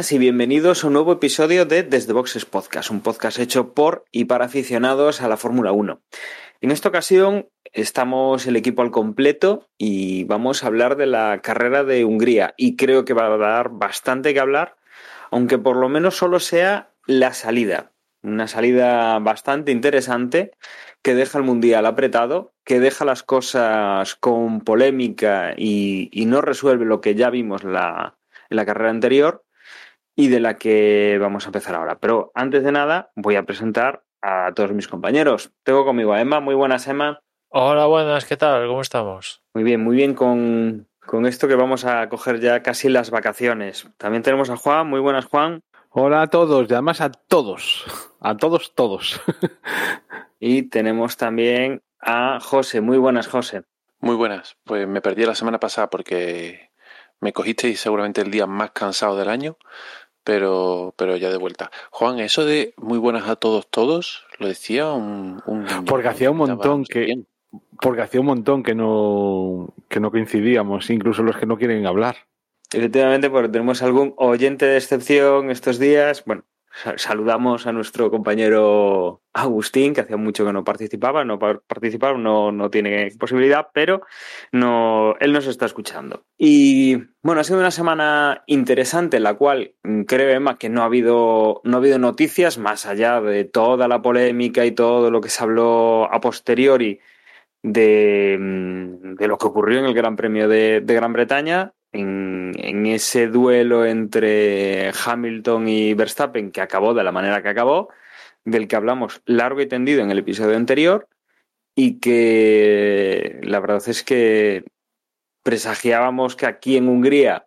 y bienvenidos a un nuevo episodio de Desde Boxes Podcast, un podcast hecho por y para aficionados a la Fórmula 1. En esta ocasión estamos el equipo al completo y vamos a hablar de la carrera de Hungría y creo que va a dar bastante que hablar, aunque por lo menos solo sea la salida. Una salida bastante interesante que deja el Mundial apretado, que deja las cosas con polémica y, y no resuelve lo que ya vimos la, en la carrera anterior y de la que vamos a empezar ahora. Pero antes de nada, voy a presentar a todos mis compañeros. Tengo conmigo a Emma. Muy buenas, Emma. Hola, buenas, ¿qué tal? ¿Cómo estamos? Muy bien, muy bien con, con esto que vamos a coger ya casi las vacaciones. También tenemos a Juan. Muy buenas, Juan. Hola a todos, y además a todos, a todos, todos. y tenemos también a José. Muy buenas, José. Muy buenas. Pues me perdí la semana pasada porque me cogisteis seguramente el día más cansado del año pero, pero ya de vuelta. Juan, eso de muy buenas a todos, todos, lo decía un... un porque hacía un montón que... Bien. Porque hacía un montón que no, que no coincidíamos, incluso los que no quieren hablar. Efectivamente, porque tenemos algún oyente de excepción estos días. Bueno, saludamos a nuestro compañero Agustín, que hacía mucho que no participaba, no participar, no, no tiene posibilidad, pero no, él nos está escuchando. Y bueno, ha sido una semana interesante en la cual mm, creo, Emma, que no ha habido, no ha habido noticias más allá de toda la polémica y todo lo que se habló a posteriori de, mm, de lo que ocurrió en el Gran Premio de, de Gran Bretaña en, ese duelo entre Hamilton y Verstappen que acabó de la manera que acabó, del que hablamos largo y tendido en el episodio anterior y que la verdad es que presagiábamos que aquí en Hungría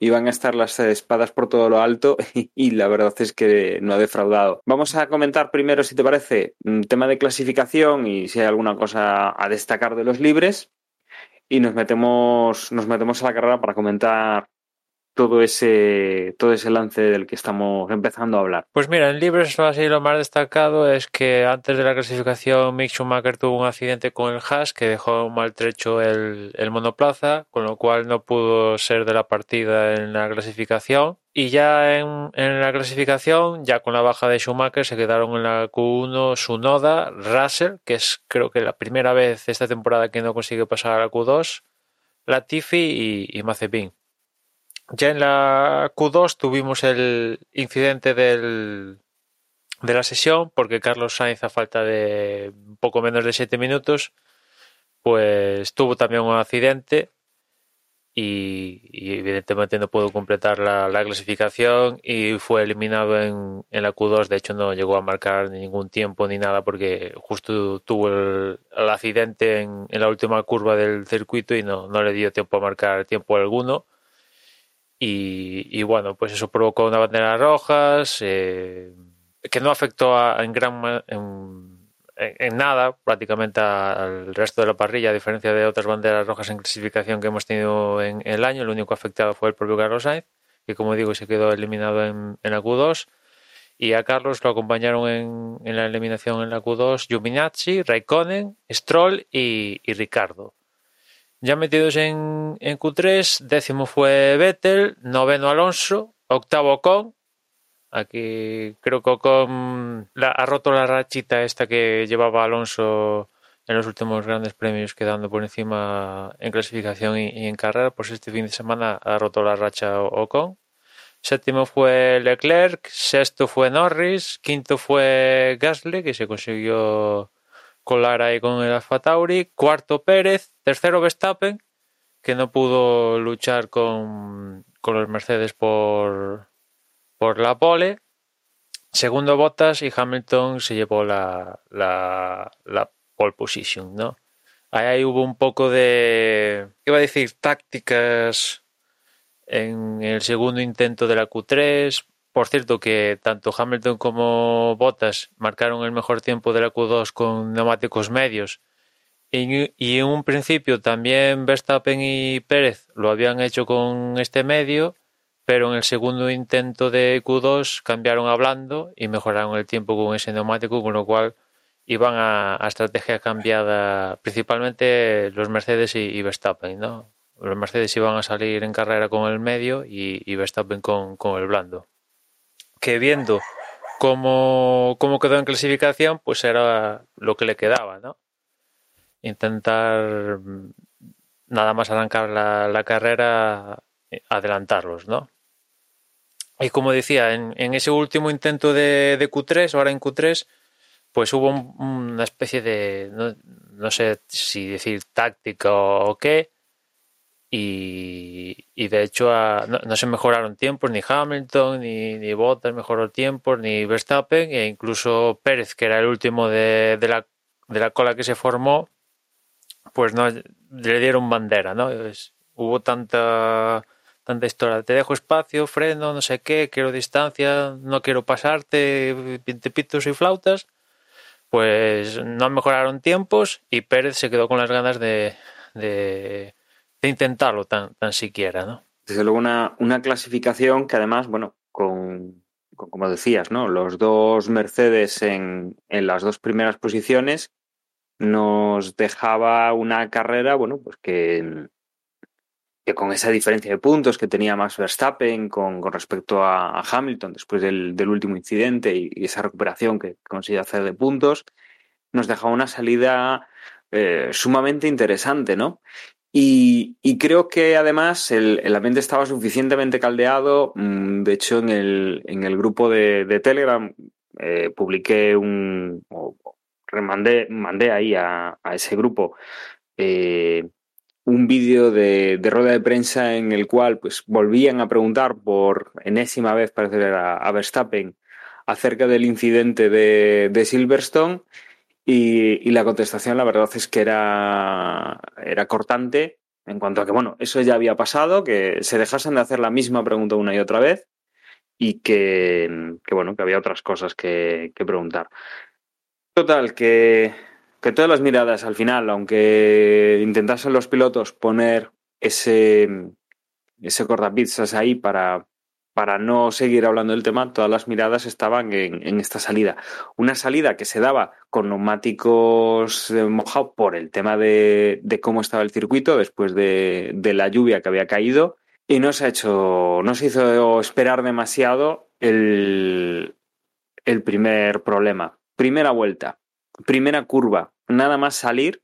iban a estar las espadas por todo lo alto y la verdad es que no ha defraudado. Vamos a comentar primero, si te parece, un tema de clasificación y si hay alguna cosa a destacar de los libres y nos metemos, nos metemos a la carrera para comentar todo ese, todo ese lance del que estamos empezando a hablar. Pues mira, en libres así lo más destacado es que antes de la clasificación Mick Schumacher tuvo un accidente con el Haas que dejó maltrecho el, el monoplaza, con lo cual no pudo ser de la partida en la clasificación. Y ya en, en, la clasificación, ya con la baja de Schumacher, se quedaron en la Q1 Sunoda, Russell, que es creo que la primera vez esta temporada que no consigue pasar a la Q2, Latifi y, y Mazepin. Ya en la Q2 tuvimos el incidente de la sesión, porque Carlos Sainz, a falta de poco menos de 7 minutos, pues tuvo también un accidente y, evidentemente no pudo completar la, la, clasificación y fue eliminado en, la Q2. De hecho, no llegó a marcar ningún tiempo ni nada porque justo tuvo el, accidente en, la última curva del circuito y no, no le dio tiempo a marcar tiempo alguno. Y, bueno, pues eso provocó una bandera rojas eh, que no afectó a, en gran en, en, nada prácticamente al resto de la parrilla, a diferencia de otras banderas rojas en clasificación que hemos tenido en, el año. El único afectado fue el propio Carlos Sainz, que como digo se quedó eliminado en, en la Q2. Y a Carlos lo acompañaron en, en la eliminación en la Q2 Giovinazzi, Raikkonen, Stroll y, y Ricardo. Ya metidos en, en, Q3, décimo fue Vettel, noveno Alonso, octavo Ocon. Aquí creo que Ocon ha roto la rachita esta que llevaba Alonso en los últimos grandes premios, quedando por encima en clasificación y, y en carrera. Pues este fin de semana ha roto la racha Ocon. Séptimo fue Leclerc, sexto fue Norris, quinto fue Gasly, que se consiguió colar ahí con el Alfa Tauri, cuarto Pérez, tercero Verstappen, que no pudo luchar con, con los Mercedes por, por la pole, segundo Bottas y Hamilton se llevó la, la, pole position, ¿no? Ahí hubo un poco de, iba a decir, tácticas en el segundo intento de la Q3, por cierto, que tanto Hamilton como Bottas marcaron el mejor tiempo de la Q2 con neumáticos medios. Y en un principio también Verstappen y Pérez lo habían hecho con este medio, pero en el segundo intento de Q2 cambiaron hablando y mejoraron el tiempo con ese neumático, con lo cual iban a, estrategia cambiada, principalmente los Mercedes y, Verstappen, ¿no? Los Mercedes iban a salir en carrera con el medio y, Verstappen con, con, el blando. Que viendo cómo, cómo quedó en clasificación, pues era lo que le quedaba, ¿no? intentar mm, nada más arrancar la, carrera, eh, adelantarlos, ¿no? Y como decía, en, ese último intento de, Q3, ahora en Q3, pues hubo una especie de, no, sé si decir táctica o, qué, y, de hecho no, se mejoraron tiempos, ni Hamilton, ni, ni Bottas mejoró tiempos, ni Verstappen, e incluso Pérez, que era el último de, la, de la cola que se formó, pues no le dieron bandera, ¿no? hubo tanta tanta historia, te dejo espacio, freno, no sé qué, quiero distancia, no quiero pasarte, pitos y flautas, pues no mejoraron tiempos y Pérez se quedó con las ganas de, de, intentarlo tan, tan siquiera, ¿no? Desde luego una, una clasificación que además, bueno, con, como decías, ¿no? Los dos Mercedes en, en las dos primeras posiciones nos dejaba una carrera, bueno, pues que, que con esa diferencia de puntos que tenía Max Verstappen con, con respecto a, Hamilton después del, del último incidente y, esa recuperación que consiguió hacer de puntos, nos dejaba una salida eh, sumamente interesante, ¿no? Y, y, creo que además el, el, ambiente estaba suficientemente caldeado. Mm, de hecho, en el, en el grupo de, Telegram eh, publiqué un, remandé, mandé ahí a, ese grupo eh, un vídeo de, rueda de prensa en el cual pues volvían a preguntar por enésima vez, parece a, a Verstappen, acerca del incidente de, Silverstone y, la contestación la verdad es que era, era cortante en cuanto a que, bueno, eso ya había pasado, que se dejasen de hacer la misma pregunta una y otra vez y que, bueno, que había otras cosas que preguntar. Total, que, todas las miradas al final, aunque intentasen los pilotos poner ese, ese ahí para, para no seguir hablando del tema, todas las miradas estaban en, esta salida. Una salida que se daba con neumáticos mojados por el tema de, cómo estaba el circuito después de, de, la lluvia que había caído y no se ha hecho, no se hizo esperar demasiado el, el primer problema primera vuelta, primera curva, nada más salir,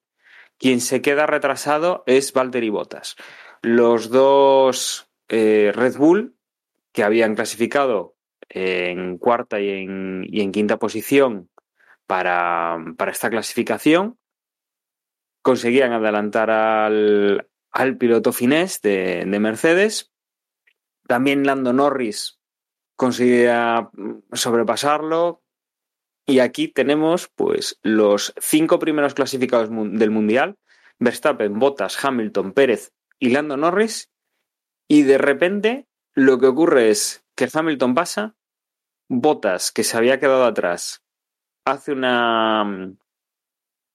quien se queda retrasado es Valtteri Bottas. Los dos eh, Red Bull, que habían clasificado en cuarta y en, quinta posición para, esta clasificación, conseguían adelantar al, piloto finés de, de Mercedes. También Lando Norris conseguía sobrepasarlo, y aquí tenemos pues los cinco primeros clasificados del Mundial, Verstappen, Bottas, Hamilton, Pérez y Lando Norris, y de repente lo que ocurre es que Hamilton pasa, Bottas, que se había quedado atrás, hace una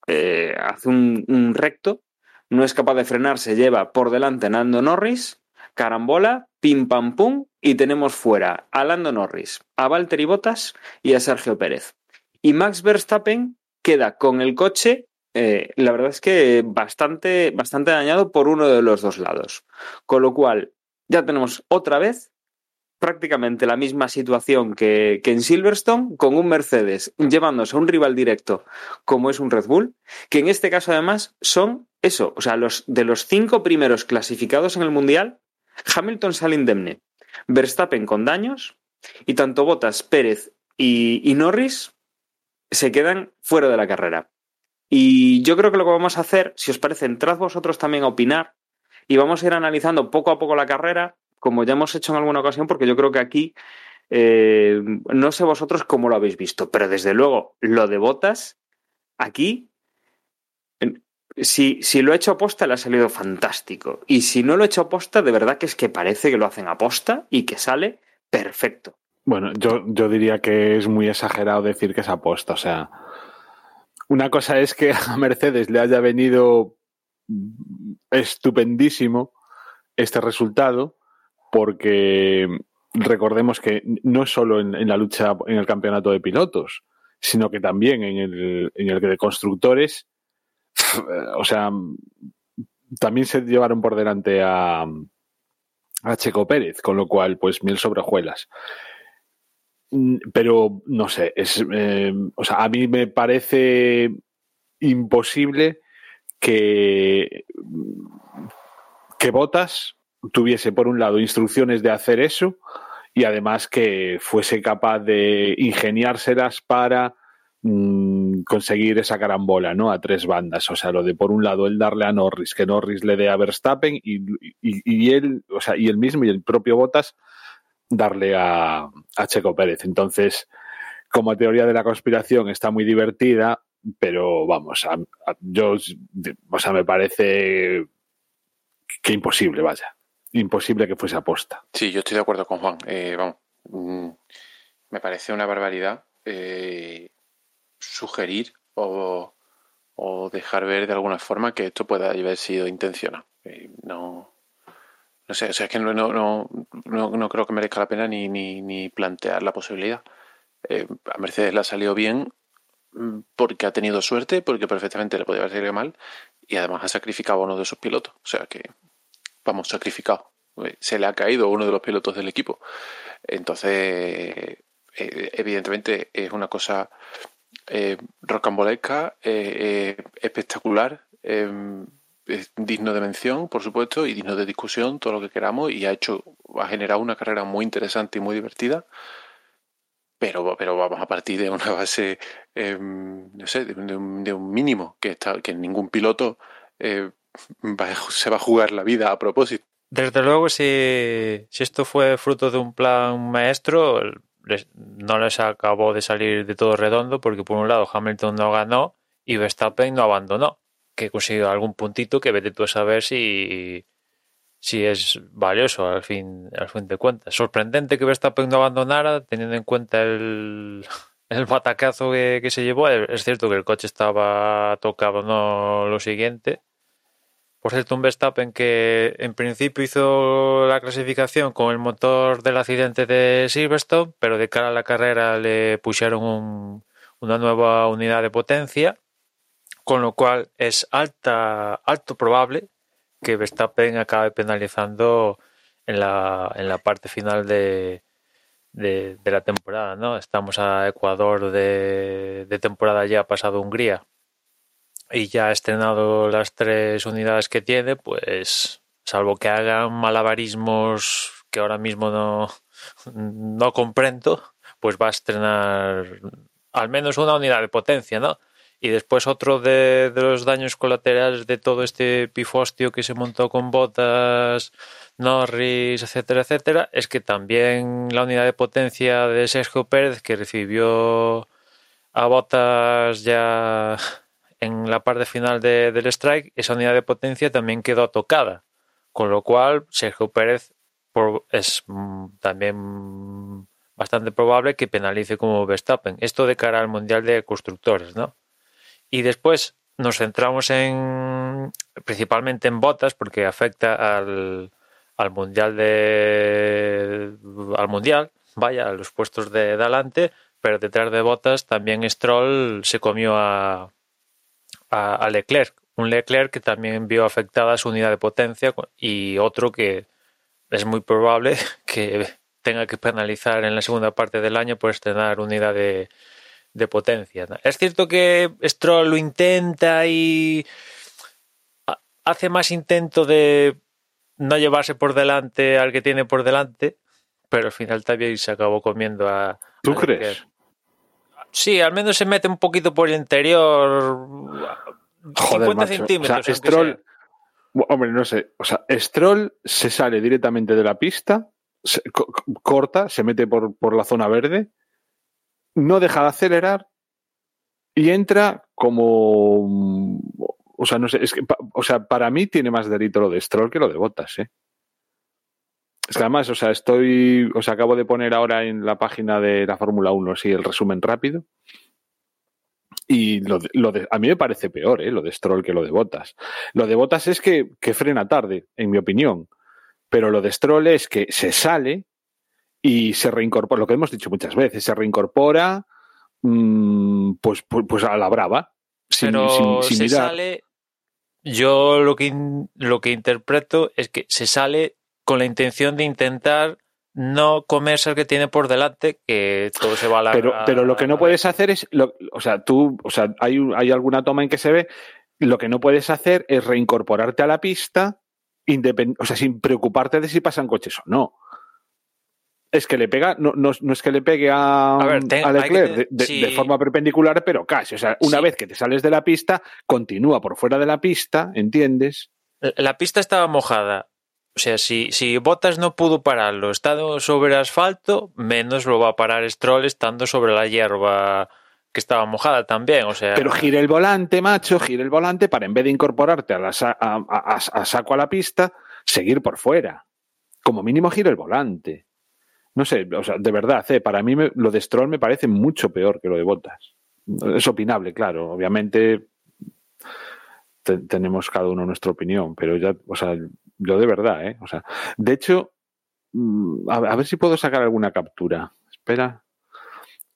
eh, hace un, recto, no es capaz de frenar, se lleva por delante a Lando Norris, carambola, pim pam pum, y tenemos fuera a Lando Norris, a Valtteri Bottas y a Sergio Pérez. Y Max Verstappen queda con el coche, eh, la verdad es que bastante, bastante dañado por uno de los dos lados. Con lo cual, ya tenemos otra vez prácticamente la misma situación que, que, en Silverstone, con un Mercedes llevándose a un rival directo como es un Red Bull, que en este caso además son eso, o sea, los, de los cinco primeros clasificados en el Mundial, Hamilton sale indemne, Verstappen con daños, y tanto Bottas, Pérez y, y Norris se quedan fuera de la carrera. Y yo creo que lo que vamos a hacer, si os parece, entrad vosotros también a opinar y vamos a ir analizando poco a poco la carrera, como ya hemos hecho en alguna ocasión, porque yo creo que aquí, eh, no sé vosotros cómo lo habéis visto, pero desde luego lo de botas, aquí, si, si lo he hecho aposta, le ha salido fantástico. Y si no lo he hecho aposta, de verdad que es que parece que lo hacen aposta y que sale perfecto. Bueno, yo, yo diría que es muy exagerado decir que es aposta. O sea, una cosa es que a Mercedes le haya venido estupendísimo este resultado, porque recordemos que no solo en, la lucha en el campeonato de pilotos, sino que también en el, en el de constructores, o sea, también se llevaron por delante a, a Checo Pérez, con lo cual, pues mil sobre mm, Pero no sé, es, eh, o sea, a mí me parece imposible que, que Botas tuviese, por un lado, instrucciones de hacer eso y además que fuese capaz de ingeniárselas para mm, conseguir esa carambola, ¿no? A tres bandas. O sea, lo de por un lado el darle a Norris, que Norris le dé a Verstappen y, y, él, o sea, y él mismo y el propio Bottas darle a, a Checo Pérez. Entonces, como teoría de la conspiración está muy divertida, pero vamos, yo, o sea, me parece que imposible, vaya. Imposible que fuese aposta. Sí, yo estoy de acuerdo con Juan. Eh, vamos, mm, me parece una barbaridad eh, sugerir o, dejar ver de alguna forma que esto pueda haber sido intencional. Eh, no, no sé, o sea, es que no, no, no, no, creo que merezca la pena ni, ni, ni plantear la posibilidad. a Mercedes le ha salido bien Mm, porque ha tenido suerte, porque perfectamente le podía haber salido mal y además ha sacrificado a uno de sus pilotos. O sea que, vamos, sacrificado. Eh, se le ha caído uno de los pilotos del equipo. Entonces, eh, evidentemente es una cosa eh, rocambolesca, eh, espectacular, digno de mención, por supuesto, y digno de discusión, todo lo que queramos, y ha hecho, ha generado una carrera muy interesante y muy divertida pero, pero vamos a partir de una base, em, no sé, de, un, mínimo, que, está, que ningún piloto eh, se va a jugar la vida a propósito. Desde luego, si, si esto fue fruto de un plan maestro, no les acabó de salir de todo redondo, porque por un lado Hamilton no ganó y Verstappen no abandonó, que consiguió algún puntito que vete tú a saber si, si es valioso al fin, al fin de cuentas. Sorprendente que Verstappen no abandonara, teniendo en cuenta el, el batacazo que, se llevó. Es cierto que el coche estaba tocado, no lo siguiente. Por cierto, un Verstappen que en principio hizo la clasificación con el motor del accidente de Silverstone, pero de cara a la carrera le pusieron una nueva unidad de potencia, con lo cual es alta, alto probable que Verstappen acabe penalizando en la, en la parte final de, de, la temporada, ¿no? Estamos a Ecuador de, de temporada ya ha pasado Hungría y ya ha estrenado las tres unidades que tiene, pues salvo que hagan malabarismos que ahora mismo no, no comprendo, pues va a estrenar al menos una unidad de potencia, ¿no? Y después otro de, los daños colaterales de todo este pifostio que se montó con botas, Norris, etcétera, etcétera, es que también la unidad de potencia de Sergio Pérez, que recibió a botas ya en la parte final del strike, esa unidad de potencia también quedó tocada. Con lo cual, Sergio Pérez es mm, también bastante probable que penalice como Verstappen. Esto de cara al Mundial de Constructores, ¿no? Y después nos centramos en principalmente en botas porque afecta al, al mundial de al mundial, vaya, a los puestos de delante, pero detrás de botas también Stroll se comió a, a, Leclerc, un Leclerc que también vio afectada su unidad de potencia y otro que es muy probable que tenga que penalizar en la segunda parte del año por estrenar unidad de, de potencia. Es cierto que Stroll lo intenta y hace más intento de no llevarse por delante al que tiene por delante, pero al final también se acabó comiendo a. ¿Tú crees? Sí, al menos se mete un poquito por el interior. Joder, 50 centímetros. O Stroll, hombre, no sé. O sea, Stroll se sale directamente de la pista, corta, se mete por, por la zona verde no deja de acelerar y entra como. O sea, no sé, es que, o sea, para mí tiene más delito lo de Stroll que lo de Botas, ¿eh? Es que además, o sea, estoy, o sea, acabo de poner ahora en la página de la Fórmula 1, sí, el resumen rápido. Y lo de, lo de- a mí me parece peor, ¿eh? lo de Stroll que lo de Botas. Lo de Botas es que, que frena tarde, en mi opinión. Pero lo de Stroll es que se sale y se reincorpora, lo que hemos dicho muchas veces, se reincorpora mm, pues, pues, pues a la brava. Sin, Pero sin- sin se mirar. sale. Yo lo que, lo que interpreto es que se sale con la intención de intentar no comerse al que tiene por delante, que todo se va a la. Pero, pero lo que no puedes hacer es, lo- o sea, tú, o sea, hay, hay alguna toma en que se ve, lo que no puedes hacer es reincorporarte a la pista, independ- o sea, sin preocuparte de si pasan coches o no. Es que le pega, no, no, no es que le pegue a, A ver, ten- a hay que Leclerc de, de- si- de forma perpendicular, pero casi. O sea, una Sí. vez que te sales de la pista, continúa por fuera de la pista, ¿entiendes? La pista estaba mojada. O sea, si, si Bottas no pudo pararlo estando sobre asfalto, menos lo va a parar Stroll estando sobre la hierba que estaba mojada también. O sea, Pero gire el volante, macho, gire el volante para en vez de incorporarte a, la sa- a, a- a- a saco a la pista, seguir por fuera. Como mínimo gire el volante. No sé, o sea, de verdad, eh, para mí me- lo de Stroll me parece mucho peor que lo de Bottas. Es opinable, claro. Obviamente te- tenemos cada uno nuestra opinión, pero ya, o sea, yo de verdad, ¿eh? O sea, de hecho, mm, a, ver si puedo sacar alguna captura. Espera.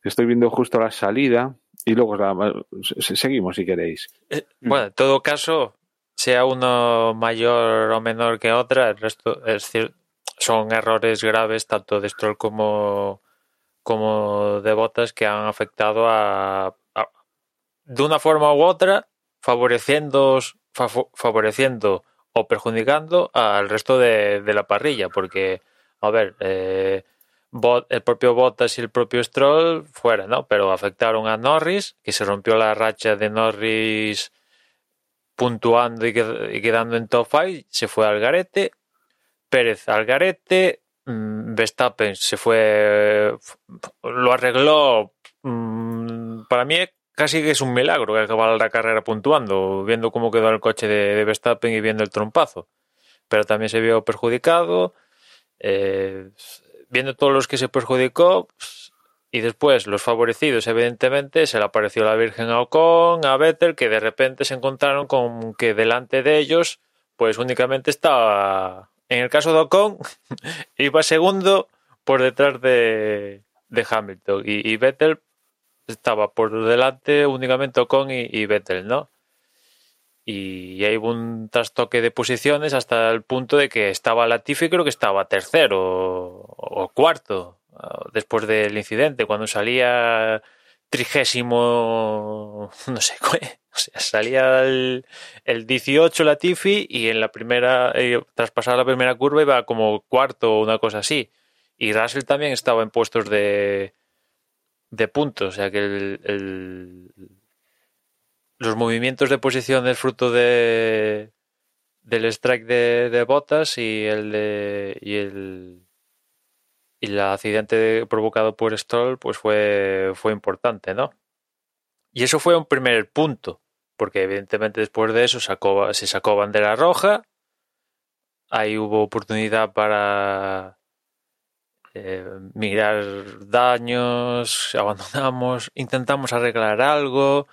Estoy viendo justo la salida y luego la- se- seguimos si queréis. Eh, Bueno, en todo caso, sea uno mayor o menor que otra, el resto es decir, son errores graves tanto de Stroll como, como de Bottas que han afectado a, de una forma u otra, favoreciendo, fa- favoreciendo o perjudicando al resto de, de la parrilla, porque, a ver, eh, Bot- el propio Bottas y el propio Stroll fuera, ¿no? Pero afectaron a Norris, que se rompió la racha de Norris puntuando y quedando en top 5, se fue al garete. Pérez al garete. mm, Verstappen se fue, lo arregló. mm, Para mí casi que es un milagro que acabara la carrera puntuando, viendo cómo quedó el coche de, Verstappen y viendo el trompazo. Pero también se vio perjudicado. eh, viendo todos los que se perjudicó, y después los favorecidos, evidentemente, se le apareció la Virgen a Ocon, a Vettel, que de repente se encontraron con que delante de ellos, pues únicamente estaba, en el caso de Ocon, iba segundo por detrás de, Hamilton, y, y Vettel estaba por delante únicamente Ocon y, y Vettel, ¿no? Y ahí hubo un trastoque de posiciones hasta el punto de que estaba Latifi, creo que estaba tercero o, o cuarto ah, después del incidente, cuando salía trigésimo, no sé, o sea, salía el, el 18 Latifi y en la primera, eh, tras pasar la primera curva iba como cuarto o una cosa así. Y Russell también estaba en puestos de, de puntos, o sea que el- los movimientos de posición es fruto de del strike de, de Bottas y el de y el y el accidente provocado por Stroll pues fue fue importante no y eso fue un primer punto porque evidentemente después de eso se sacó bandera roja. Ahí hubo oportunidad para eh, mirar daños abandonamos intentamos arreglar algo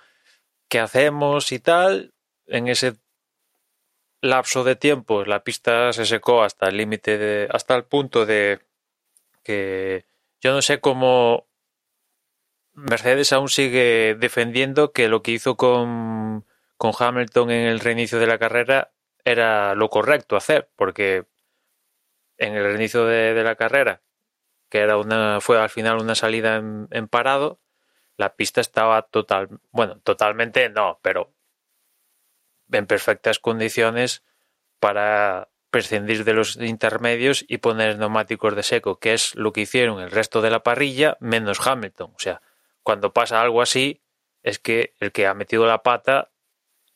qué hacemos y tal. En ese lapso de tiempo la pista se secó hasta el límite de, hasta el punto de que yo no sé cómo Mercedes aún sigue defendiendo que lo que hizo con, con Hamilton en el reinicio de la carrera era lo correcto hacer, porque en el reinicio de, de la carrera, que era una, fue al final una salida en, en parado, la pista estaba total, bueno, totalmente no, pero en perfectas condiciones para prescindir de los intermedios y poner neumáticos de seco, que es lo que hicieron el resto de la parrilla menos Hamilton. O sea, cuando pasa algo así, es que el que ha metido la pata,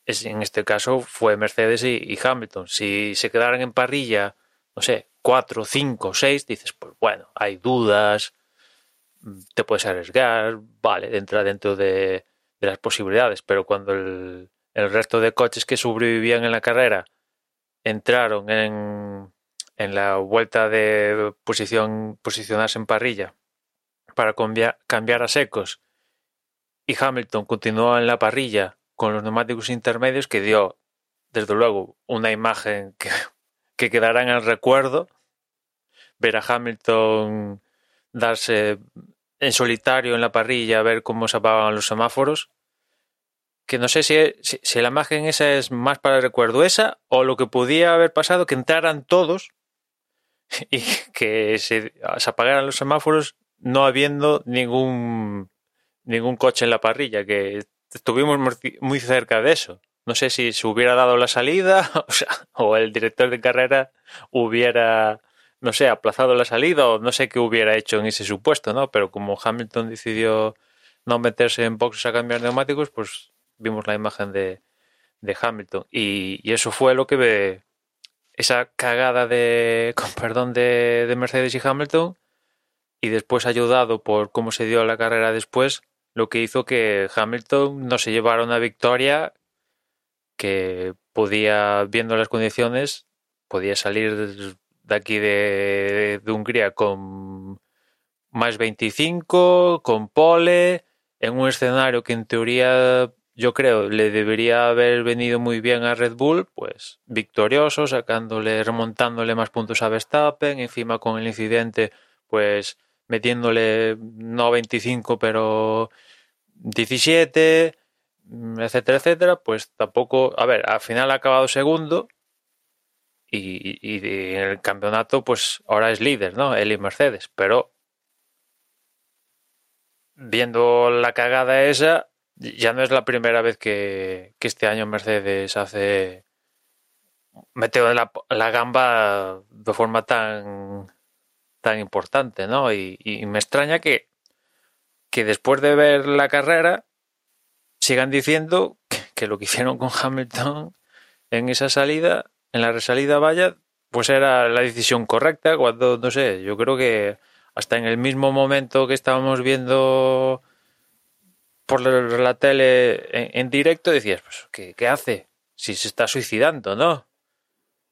es, en este caso, fue Mercedes y, Hamilton. Si se quedaran en parrilla, no sé, cuatro, cinco, seis, dices, pues bueno, hay dudas, te puedes arriesgar, vale, entra dentro de, las posibilidades, pero cuando el, resto de coches que sobrevivían en la carrera entraron en, en la vuelta de posición, posicionarse en parrilla para cambiar, a secos y Hamilton continuó en la parrilla con los neumáticos intermedios que dio, desde luego, una imagen que, que quedará en el recuerdo. Ver a Hamilton darse en solitario en la parrilla, ver cómo se apagaban los semáforos. Que no sé si, si, si la imagen esa es más para el recuerdo esa o lo que podía haber pasado, que entraran todos y que se, apagaran los semáforos no habiendo ningún ningún coche en la parrilla, que estuvimos muy cerca de eso. No sé si se hubiera dado la salida o, o el director de carrera hubiera, no sé, aplazado la salida o no sé qué hubiera hecho en ese supuesto, ¿no? Pero como Hamilton decidió no meterse en boxes a cambiar neumáticos, pues vimos la imagen de, de Hamilton. Y, y, eso fue lo que ve esa cagada de, con perdón, de, de Mercedes y Hamilton y después ayudado por cómo se dio la carrera después, lo que hizo que Hamilton no se llevara una victoria que podía, viendo las condiciones, podía salir de aquí de, de Hungría con más 25, con pole, en un escenario que en teoría yo creo le debería haber venido muy bien a Red Bull, pues victorioso, sacándole, remontándole más puntos a Verstappen, encima con el incidente, pues metiéndole no 25 pero 17, etcétera, etcétera, pues tampoco, a ver, al final ha acabado segundo y, en el campeonato pues ahora es líder, ¿no? Él Mercedes, pero viendo la cagada esa, ya no es la primera vez que, este año Mercedes hace mete la, la gamba de forma tan tan importante, ¿no? Y, y, me extraña que, que después de ver la carrera sigan diciendo que, que, lo que hicieron con Hamilton en esa salida, en la resalida vaya, pues era la decisión correcta, cuando, no sé, yo creo que hasta en el mismo momento que estábamos viendo por la tele en, en directo, decías, pues, ¿qué, ¿qué hace? Si se está suicidando, ¿no?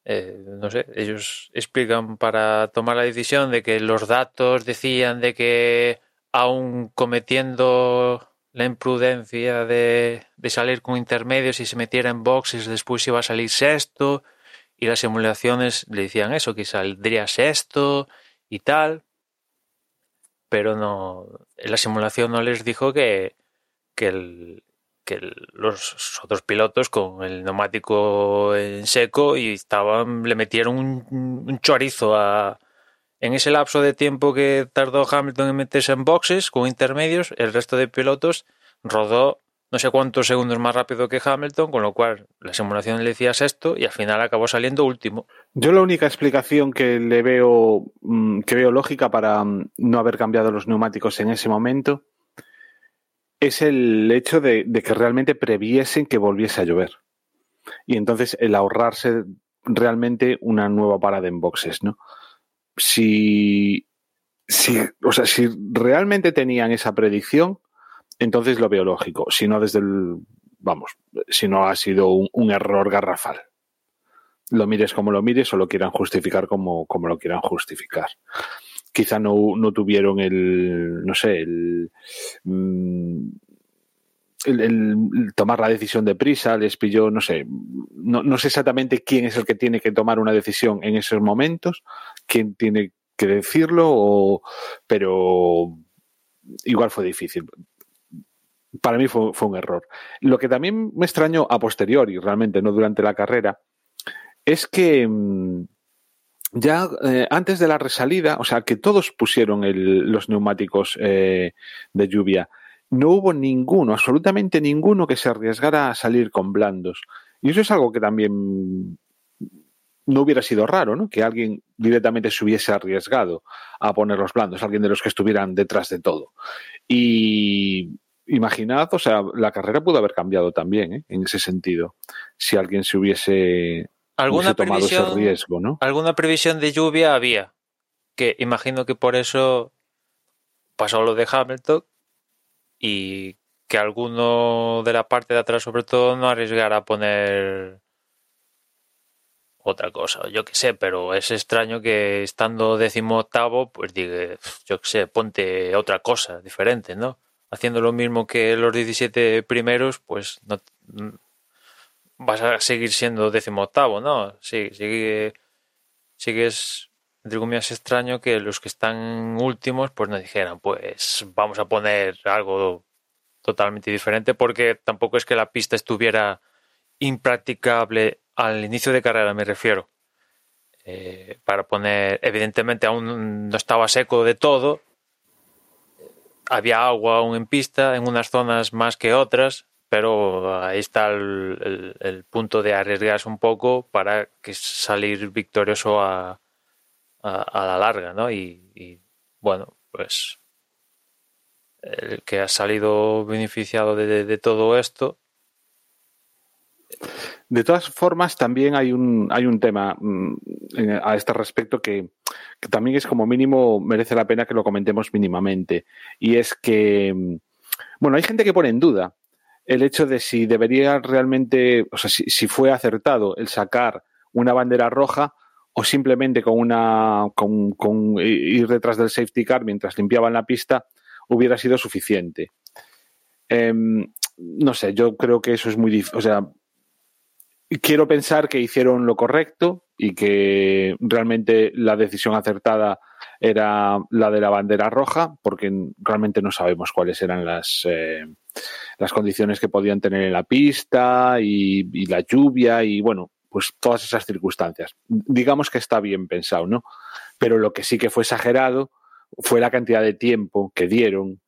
Eh, no sé, ellos explican para tomar la decisión de que los datos decían de que aún cometiendo la imprudencia de, de salir con intermedios y se metiera en boxes después iba a salir sexto y las simulaciones le decían eso, que saldría sexto y tal, pero no, la simulación no les dijo que, que el, que los otros pilotos con el neumático en seco y estaban le metieron un, un, chorizo a en ese lapso de tiempo que tardó Hamilton en meterse en boxes con intermedios el resto de pilotos rodó no sé cuántos segundos más rápido que Hamilton con lo cual la simulación le decía sexto y al final acabó saliendo último. Yo la única explicación que le veo mm, que veo lógica para mm, no haber cambiado los neumáticos en ese momento es el hecho de, que realmente previesen que volviese a llover. Y entonces el ahorrarse realmente una nueva parada en boxes, ¿no? Si, si, o sea, si realmente tenían esa predicción, entonces lo veo lógico. Si no, desde el, vamos, si no ha sido un, un error garrafal. Lo mires como lo mires o lo quieran justificar como, como lo quieran justificar quizá no, no tuvieron el, no sé, el, mm, el, tomar la decisión de prisa, les pilló, no sé, no, no, sé exactamente quién es el que tiene que tomar una decisión en esos momentos, quién tiene que decirlo, pero igual fue difícil. Para mí fue, fue un error. Lo que también me extrañó a posteriori, realmente, no durante la carrera, es que mm, ya eh, antes de la resalida, o sea, que todos pusieron los neumáticos eh, de lluvia, no hubo ninguno, absolutamente ninguno que se arriesgara a salir con blandos. Y eso es algo que también no hubiera sido raro, ¿no? Que alguien directamente se hubiese arriesgado a poner los blandos, alguien de los que estuvieran detrás de todo. Y imaginad, o sea, la carrera pudo haber cambiado también, ¿eh? en ese sentido, si alguien se hubiese alguna previsión, ese riesgo, ¿no? Alguna previsión de lluvia había, que imagino que por eso pasó lo de Hamilton y que alguno de la parte de atrás sobre todo no arriesgara a poner otra cosa, yo qué sé, pero es extraño que estando décimo octavo, pues diga, yo qué sé, ponte otra cosa diferente, ¿no? haciendo lo mismo que los 17 primeros, pues no, vas a seguir siendo décimo octavo, ¿no? Sí, sigue, sigues, entre comillas, extraño que los que están últimos, pues no dijeran, pues vamos a poner algo totalmente diferente, porque tampoco es que la pista estuviera impracticable al inicio de carrera, me refiero. Eh, para poner, evidentemente aún no estaba seco de todo, había agua aún en pista, en unas zonas más que otras, pero ahí está el, punto de arriesgarse un poco para que salir victorioso a, a, la larga, ¿no? Y, bueno, pues el que ha salido beneficiado de, todo esto. De todas formas, también hay un, hay un tema mm, a este respecto que, que también es como mínimo, merece la pena que lo comentemos mínimamente. Y es que, mm, bueno, hay gente que pone en duda el hecho de si debería realmente, o sea, si, fue acertado el sacar una bandera roja o simplemente con una con, con, ir detrás del safety car mientras limpiaban la pista hubiera sido suficiente. Em, no sé, yo creo que eso es muy difícil. O sea, quiero pensar que hicieron lo correcto y que realmente la decisión acertada era la de la bandera roja, porque realmente no sabemos cuáles eran las, eh, las condiciones que podían tener en la pista y, la lluvia y bueno, pues todas esas circunstancias. Digamos que está bien pensado, ¿no? Pero lo que sí que fue exagerado fue la cantidad de tiempo que dieron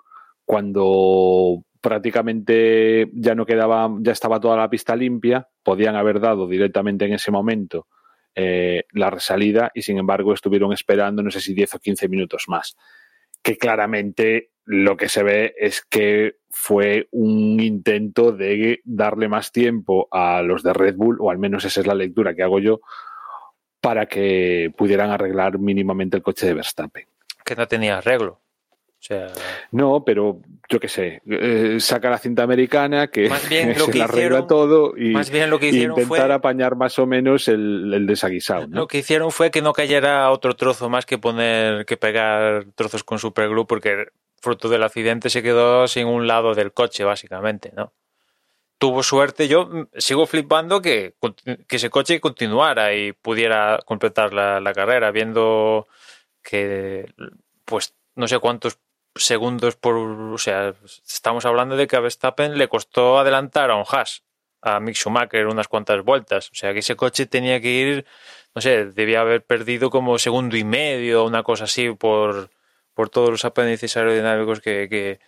cuando prácticamente ya no quedaba, ya estaba toda la pista limpia, podían haber dado directamente en ese momento eh, la resalida y sin embargo estuvieron esperando no sé si 10 o 15 minutos más. Que claramente lo que se ve es que fue un intento de darle más tiempo a los de Red Bull, o al menos esa es la lectura que hago yo, para que pudieran arreglar mínimamente el coche de Verstappen. Que no tenía arreglo. No, pero yo qué sé, eh, saca la cinta americana que más bien lo se arregla todo y, más bien lo que hicieron intentar apañar más o menos el, el desaguisado. Lo que hicieron fue que no cayera otro trozo más que poner, que pegar trozos con Superglue porque fruto del accidente se quedó sin un lado del coche, básicamente, ¿no? Tuvo suerte, yo sigo flipando que, que ese coche continuara y pudiera completar la, la carrera, viendo que, pues, no sé cuántos segundos por. O sea, estamos hablando de que a Verstappen le costó adelantar a un Haas, a Mick Schumacher, unas cuantas vueltas. O sea, que ese coche tenía que ir, no sé, debía haber perdido como segundo y medio, una cosa así, por, por todos los apéndices aerodinámicos que,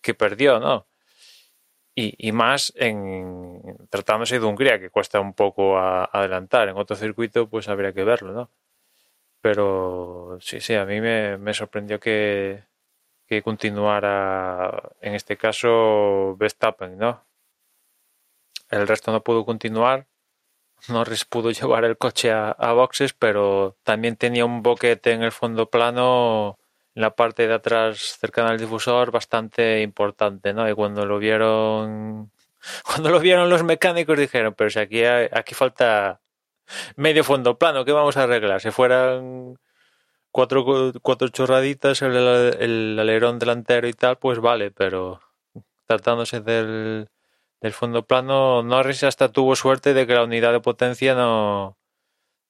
que, perdió, ¿no? Y, y, más en tratándose de Hungría, que cuesta un poco adelantar. En otro circuito, pues habría que verlo, ¿no? Pero sí, sí, a mí me, me sorprendió que, que continuara, en este caso, Verstappen, ¿no? El resto no pudo continuar. Norris pudo llevar el coche a, boxes, pero también tenía un boquete en el fondo plano, en la parte de atrás cercana al difusor, bastante importante, ¿no? Y cuando lo vieron, cuando lo vieron los mecánicos dijeron, pero si aquí, aquí falta medio fondo plano, ¿qué vamos a arreglar? Si fueran cuatro, cuatro chorraditas, el, alerón delantero y tal, pues vale, pero tratándose del, del fondo plano, Norris hasta tuvo suerte de que la unidad de potencia no,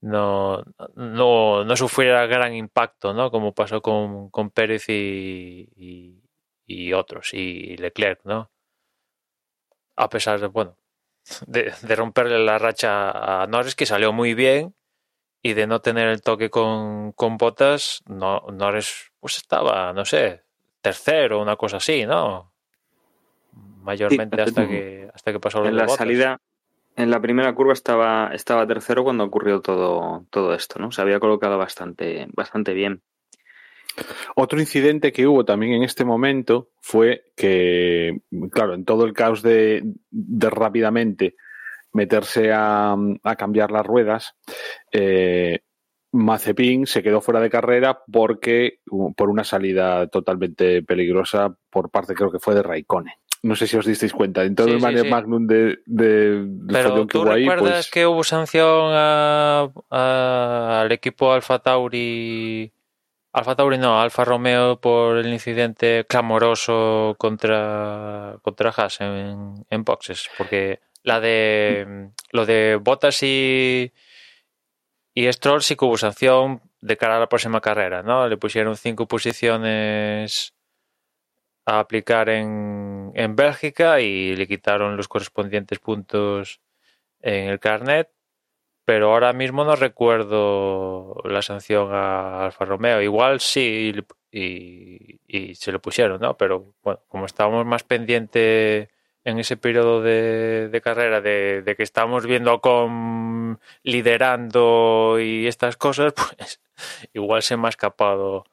no, no, no sufriera gran impacto, ¿no? Como pasó con, con Pérez y, y, otros, y Leclerc, ¿no? A pesar de, bueno, de, de romperle la racha a Norris, que salió muy bien, y de no tener el toque con, con botas, no, eres, pues estaba, no sé, tercero, una cosa así, ¿no? Mayormente hasta que hasta que pasó lo en la salida, en la primera curva estaba, estaba tercero cuando ocurrió todo, todo esto, ¿no? Se había colocado bastante, bastante bien. Otro incidente que hubo también en este momento fue que, claro, en todo el caos de, de rápidamente meterse a, cambiar las ruedas, eh, Mazepin se quedó fuera de carrera porque por una salida totalmente peligrosa por parte creo que fue de Raikkonen. No sé si os disteis cuenta. En todo el Magnum de, de, Pero ¿tú recuerdas pues que hubo sanción al equipo Alfa Tauri Alfa Tauri no, Alfa Romeo por el incidente clamoroso contra, contra Haas en, en boxes, porque la de lo de Bottas y, y Stroll sí que hubo sanción de cara a la próxima carrera, ¿no? Le pusieron cinco posiciones a aplicar en, en Bélgica y le quitaron los correspondientes puntos en el carnet pero ahora mismo no recuerdo la sanción a Alfa Romeo. Igual sí y, y se lo pusieron, ¿no? Pero bueno, como estábamos más pendientes en ese periodo de, carrera de, que estábamos viendo con liderando y estas cosas, pues igual se me ha escapado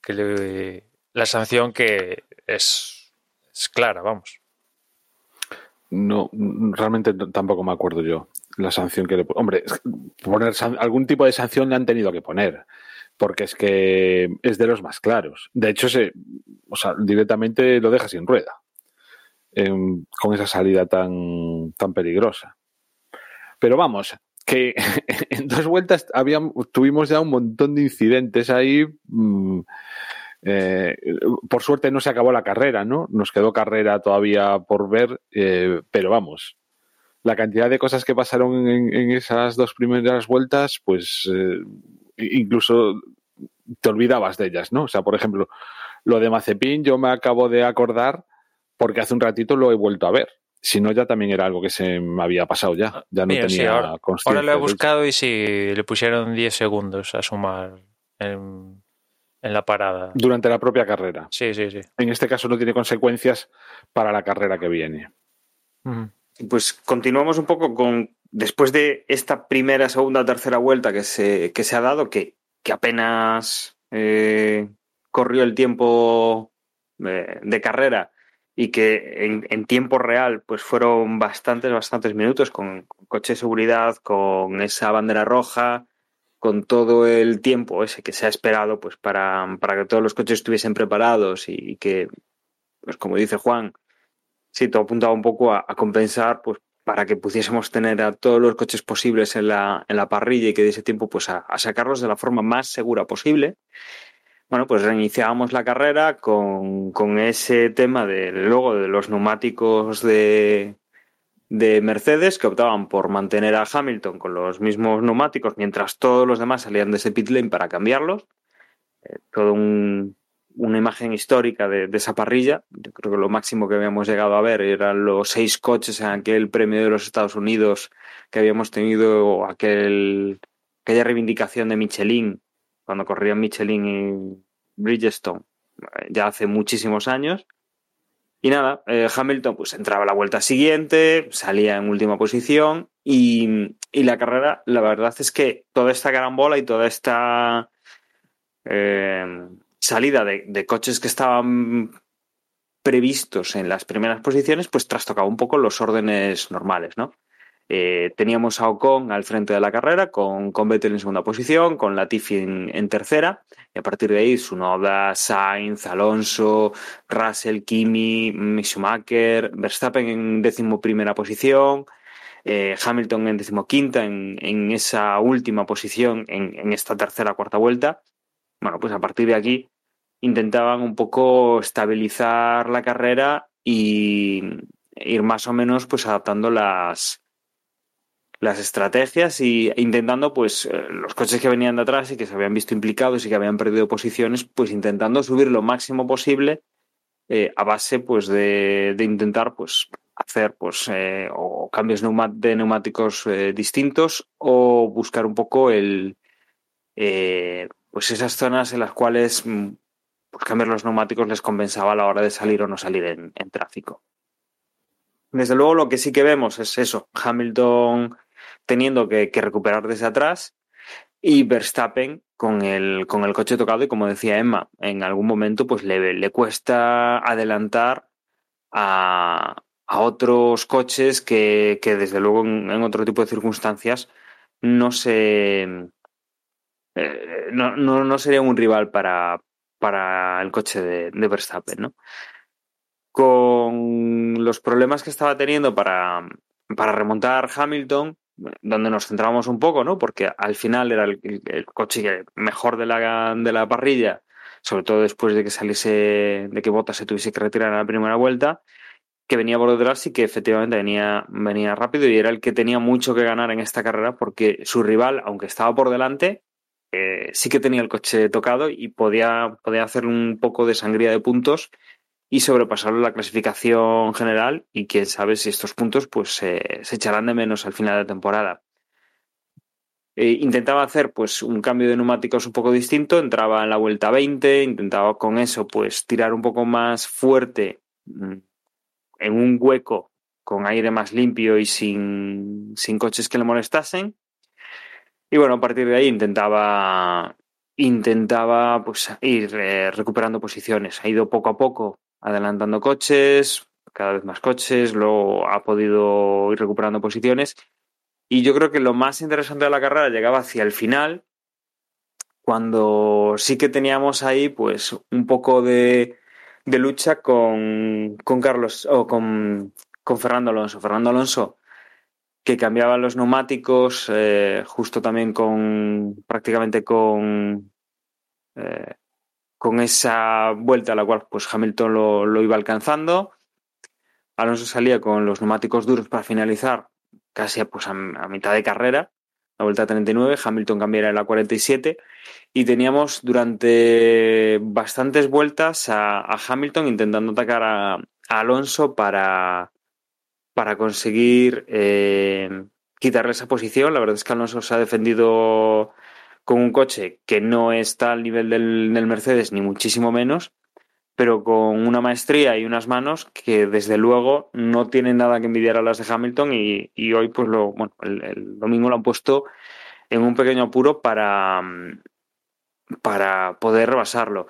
que le, la sanción que es, es clara, vamos. No, realmente tampoco me acuerdo yo la sanción que le Hombre, poner algún tipo de sanción le han tenido que poner, porque es que es de los más claros. De hecho, se, o sea, directamente lo deja sin rueda, eh, con esa salida tan, tan peligrosa. Pero vamos, que en dos vueltas habíamos, tuvimos ya un montón de incidentes ahí. Mmm, eh, por suerte no se acabó la carrera, ¿no? Nos quedó carrera todavía por ver, eh, pero vamos, la cantidad de cosas que pasaron en, en esas dos primeras vueltas, pues eh, incluso te olvidabas de ellas, ¿no? O sea, por ejemplo, lo de Mazepin yo me acabo de acordar porque hace un ratito lo he vuelto a ver. Si no, ya también era algo que se me había pasado ya. Ya no Mira, tenía sí, ahora, consciencia. ahora lo he buscado y sí, le pusieron 10 segundos a sumar en, en la parada. Durante la propia carrera. Sí, sí, sí. En este caso no tiene consecuencias para la carrera que viene. Pues continuamos un poco con, después de esta primera, segunda, tercera vuelta que se, que se ha dado, que, que apenas eh, corrió el tiempo eh, de carrera y que en, en, tiempo real pues fueron bastantes, bastantes minutos con, coche de seguridad, con esa bandera roja, con todo el tiempo ese que se ha esperado pues para, para que todos los coches estuviesen preparados y, y que, pues como dice Juan, sí, todo apuntaba un poco a, a, compensar, pues para que pudiésemos tener a todos los coches posibles en la, en la parrilla y que de ese tiempo pues a, a, sacarlos de la forma más segura posible. Bueno, pues reiniciábamos la carrera con, con ese tema de luego de los neumáticos de, de Mercedes que optaban por mantener a Hamilton con los mismos neumáticos mientras todos los demás salían de ese pit lane para cambiarlos. Eh, todo un, una imagen histórica de, de, esa parrilla. Yo creo que lo máximo que habíamos llegado a ver eran los seis coches en aquel premio de los Estados Unidos que habíamos tenido, aquel, aquella reivindicación de Michelin, cuando corrían Michelin y Bridgestone, ya hace muchísimos años. Y nada, eh, Hamilton pues entraba a la vuelta siguiente, salía en última posición y, y, la carrera, la verdad es que toda esta carambola y toda esta... Eh, salida de, de, coches que estaban previstos en las primeras posiciones, pues trastocaba un poco los órdenes normales, ¿no? Eh, teníamos a Ocon al frente de la carrera, con, con Vettel en segunda posición, con Latifi en, tercera, y a partir de ahí Sunoda, Sainz, Alonso, Russell, Kimi, Schumacher, Verstappen en décimo primera posición, eh, Hamilton en decimoquinta en, en esa última posición en, en esta tercera cuarta vuelta. Bueno, pues a partir de aquí intentaban un poco estabilizar la carrera y ir más o menos pues adaptando las las estrategias y intentando pues los coches que venían de atrás y que se habían visto implicados y que habían perdido posiciones pues intentando subir lo máximo posible eh, a base pues de, de, intentar pues hacer pues eh, o cambios de neumáticos eh, distintos o buscar un poco el eh, pues esas zonas en las cuales pues cambiar los neumáticos les compensaba a la hora de salir o no salir en, en, tráfico. Desde luego lo que sí que vemos es eso, Hamilton teniendo que, recuperar desde atrás y Verstappen con el, con el coche tocado y como decía Emma, en algún momento pues le, le cuesta adelantar a, a otros coches que, que desde luego en, en, otro tipo de circunstancias no se... Eh, no, no, no sería un rival para, para el coche de, de, Verstappen, ¿no? Con los problemas que estaba teniendo para, para remontar Hamilton, donde nos centramos un poco, ¿no? Porque al final era el, coche mejor de la, de la parrilla, sobre todo después de que saliese, de que Bottas se tuviese que retirar en la primera vuelta, que venía por detrás y que efectivamente venía, venía rápido y era el que tenía mucho que ganar en esta carrera porque su rival, aunque estaba por delante, eh, sí que tenía el coche tocado y podía, podía hacer un poco de sangría de puntos y sobrepasar la clasificación general y quién sabe si estos puntos pues se echarán de menos al final de temporada. Eh, intentaba hacer pues un cambio de neumáticos un poco distinto, entraba en la vuelta 20, intentaba con eso pues tirar un poco más fuerte mm, en un hueco con aire más limpio y sin, sin coches que le molestasen. Y bueno, a partir de ahí intentaba intentaba pues ir eh, recuperando posiciones. Ha ido poco a poco adelantando coches, cada vez más coches, luego ha podido ir recuperando posiciones. Y yo creo que lo más interesante de la carrera llegaba hacia el final, cuando sí que teníamos ahí pues un poco de, de lucha con, con Carlos o con, con, Fernando Alonso. Fernando Alonso que cambiaba los neumáticos eh, justo también con prácticamente con eh, con esa vuelta a la cual pues Hamilton lo, iba alcanzando. Alonso salía con los neumáticos duros para finalizar casi pues, a, mitad de carrera, la vuelta 39, Hamilton cambiara en la 47 y teníamos durante bastantes vueltas a, Hamilton intentando atacar a, Alonso para, para conseguir eh, quitarle esa posición. La verdad es que Alonso se ha defendido con un coche que no está al nivel del, Mercedes, ni muchísimo menos, pero con una maestría y unas manos que desde luego no tienen nada que envidiar a las de Hamilton y, hoy pues lo, bueno, el, domingo lo han puesto en un pequeño apuro para, para poder rebasarlo.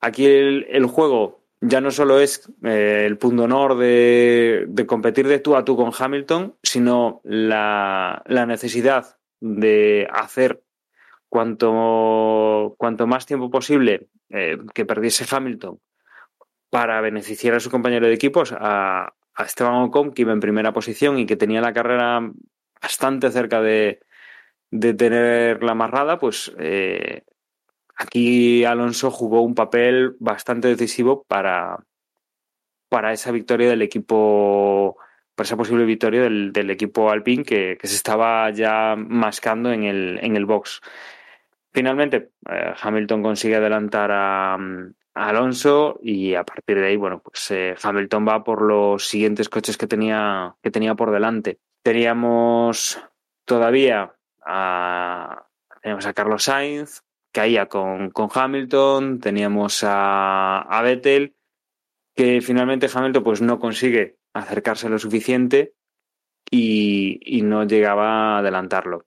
Aquí el, juego ya no solo es eh, el punto honor de, de, competir de tú a tú con Hamilton, sino la, la necesidad de hacer cuanto, cuanto más tiempo posible eh, que perdiese Hamilton para beneficiar a su compañero de equipos, a, Esteban Ocon, que iba en primera posición y que tenía la carrera bastante cerca de, de tener la amarrada, pues eh, aquí Alonso jugó un papel bastante decisivo para, para esa victoria del equipo, para esa posible victoria del, del equipo Alpine que, que, se estaba ya mascando en el, en el box. Finalmente, eh, Hamilton consigue adelantar a, Alonso y a partir de ahí, bueno, pues eh, Hamilton va por los siguientes coches que tenía, que tenía por delante. Teníamos todavía a, teníamos a Carlos Sainz, caía con, con Hamilton, teníamos a, a Vettel, que finalmente Hamilton pues no consigue acercarse lo suficiente y, y no llegaba a adelantarlo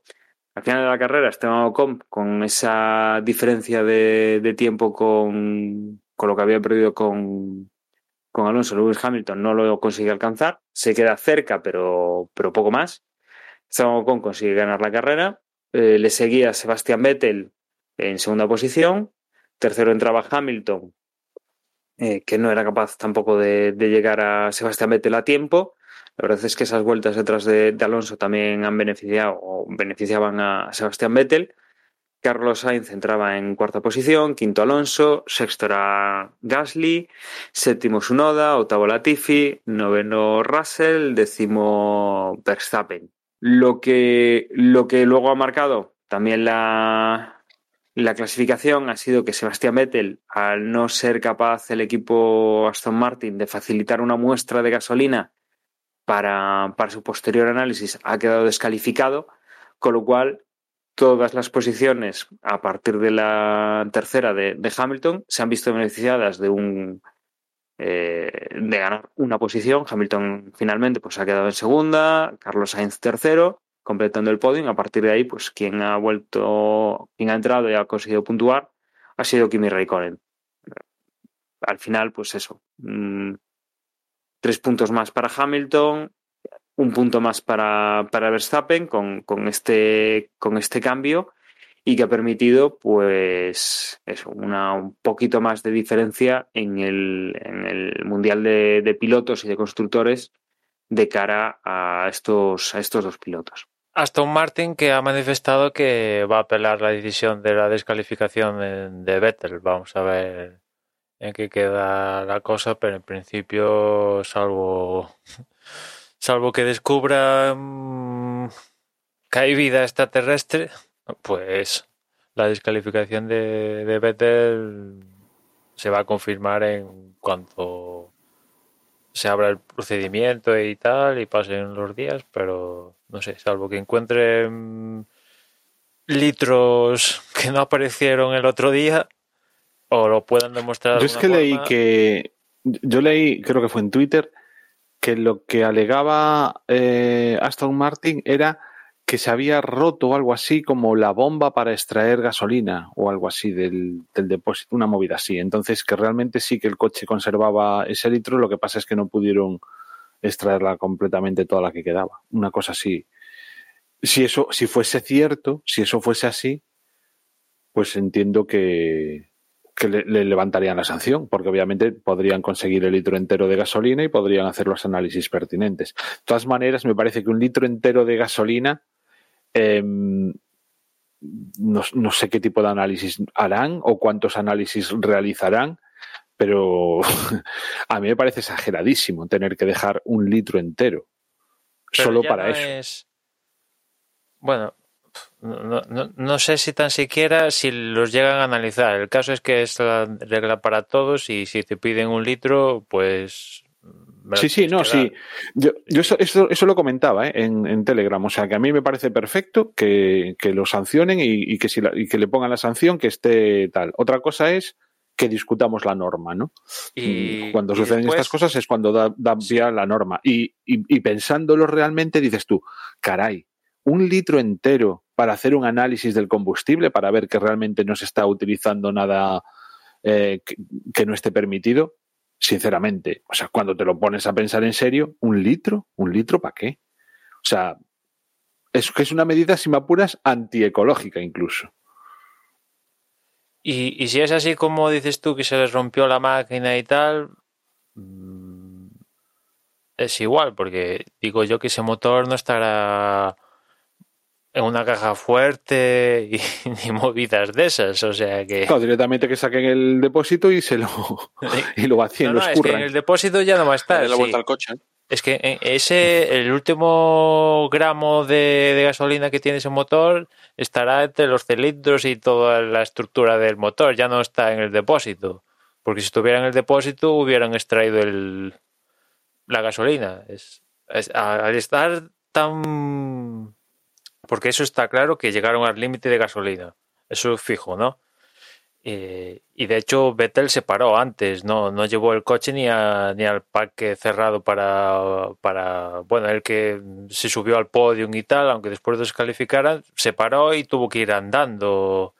al final de la carrera Esteban Ocon con esa diferencia de, tiempo con, lo que había perdido con, con Alonso, Lewis Hamilton no lo consigue alcanzar, se queda cerca pero, pero poco más. Esteban Ocon consigue ganar la carrera, eh, le seguía Sebastián Vettel en segunda posición, tercero entraba Hamilton, eh, que no era capaz tampoco de, de llegar a Sebastián Vettel a tiempo, la verdad es que esas vueltas detrás de, Alonso también han beneficiado o beneficiaban a Sebastián Vettel. Carlos Sainz entraba en cuarta posición, quinto Alonso, sexto era Gasly, séptimo Sunoda, octavo Latifi, noveno Russell, décimo Verstappen. Lo que, lo que luego ha marcado también la, la clasificación ha sido que Sebastián Vettel, al no ser capaz el equipo Aston Martin de facilitar una muestra de gasolina para, para su posterior análisis ha quedado descalificado, con lo cual todas las posiciones a partir de la tercera de, Hamilton se han visto beneficiadas de un eh, de ganar una posición. Hamilton finalmente pues ha quedado en segunda, Carlos Sainz tercero, completando el podium. A partir de ahí, pues quien ha vuelto, quien ha entrado y ha conseguido puntuar ha sido Kimi Raikkonen. Al final, pues eso. Mm, tres puntos más para Hamilton, un punto más para, para Verstappen con, con, este, con este cambio y que ha permitido pues eso, una, un poquito más de diferencia en el, en el Mundial de, Pilotos y de Constructores de cara a estos, a estos dos pilotos. Aston Martin que ha manifestado que va a apelar la decisión de la descalificación de Vettel. Vamos a ver en qué queda la cosa, pero en principio, salvo, salvo que descubra mm, que hay vida extraterrestre, pues la descalificación de, de Vettel se va a confirmar en cuanto se abra el procedimiento y tal y pasen los días, pero no sé, salvo que encuentren litros que no aparecieron el otro día o lo puedan demostrar. Yo es que leí que, yo leí, creo que fue en Twitter, que lo que alegaba eh, Aston Martin era que se había roto algo así como la bomba para extraer gasolina o algo así del, del, depósito, una movida así. Entonces, que realmente sí que el coche conservaba ese litro, lo que pasa es que no pudieron extraerla completamente toda la que quedaba. Una cosa así. Si eso, si fuese cierto, si eso fuese así, pues entiendo que, que le, le, levantarían la sanción, porque obviamente podrían conseguir el litro entero de gasolina y podrían hacer los análisis pertinentes. De todas maneras, me parece que un litro entero de gasolina eh, no, no, sé qué tipo de análisis harán o cuántos análisis realizarán, pero a mí me parece exageradísimo tener que dejar un litro entero pero solo para no eso. Es... Bueno, no, no, no, sé si tan siquiera si los llegan a analizar. El caso es que es la regla para todos y si te piden un litro, pues Sí, sí, no, sí. Yo, yo eso, eso, eso, lo comentaba ¿eh? en, en, Telegram. O sea, que a mí me parece perfecto que, que lo sancionen y, y que si la, y que le pongan la sanción que esté tal. Otra cosa es que discutamos la norma, ¿no? Y, cuando suceden después, estas cosas es cuando da, da la norma. Y, y, pensándolo realmente dices tú, caray, un litro entero para hacer un análisis del combustible, para ver que realmente no se está utilizando nada eh, que, no esté permitido, sinceramente, o sea, cuando te lo pones a pensar en serio, ¿un litro? ¿Un litro para qué? O sea, es que es una medida, si me apuras, antiecológica incluso. Y, y, si es así como dices tú, que se les rompió la máquina y tal, es igual, porque digo yo que ese motor no estará en una caja fuerte y ni movidas de esas, o sea que... Claro, directamente que saquen el depósito y se lo, y lo vacíen, no, lo no, es que en el depósito ya no va a estar. la vuelta sí. al coche. Es que ese, el último gramo de, de, gasolina que tiene ese motor estará entre los cilindros y toda la estructura del motor, ya no está en el depósito. Porque si estuviera en el depósito hubieran extraído el, la gasolina. Es, es, al estar tan porque eso está claro que llegaron al límite de gasolina. Eso es fijo, ¿no? Y de hecho Vettel se paró antes, no, no llevó el coche ni, a, ni al parque cerrado para, para, bueno, el que se subió al podio y tal, aunque después descalificaran, se paró y tuvo que ir andando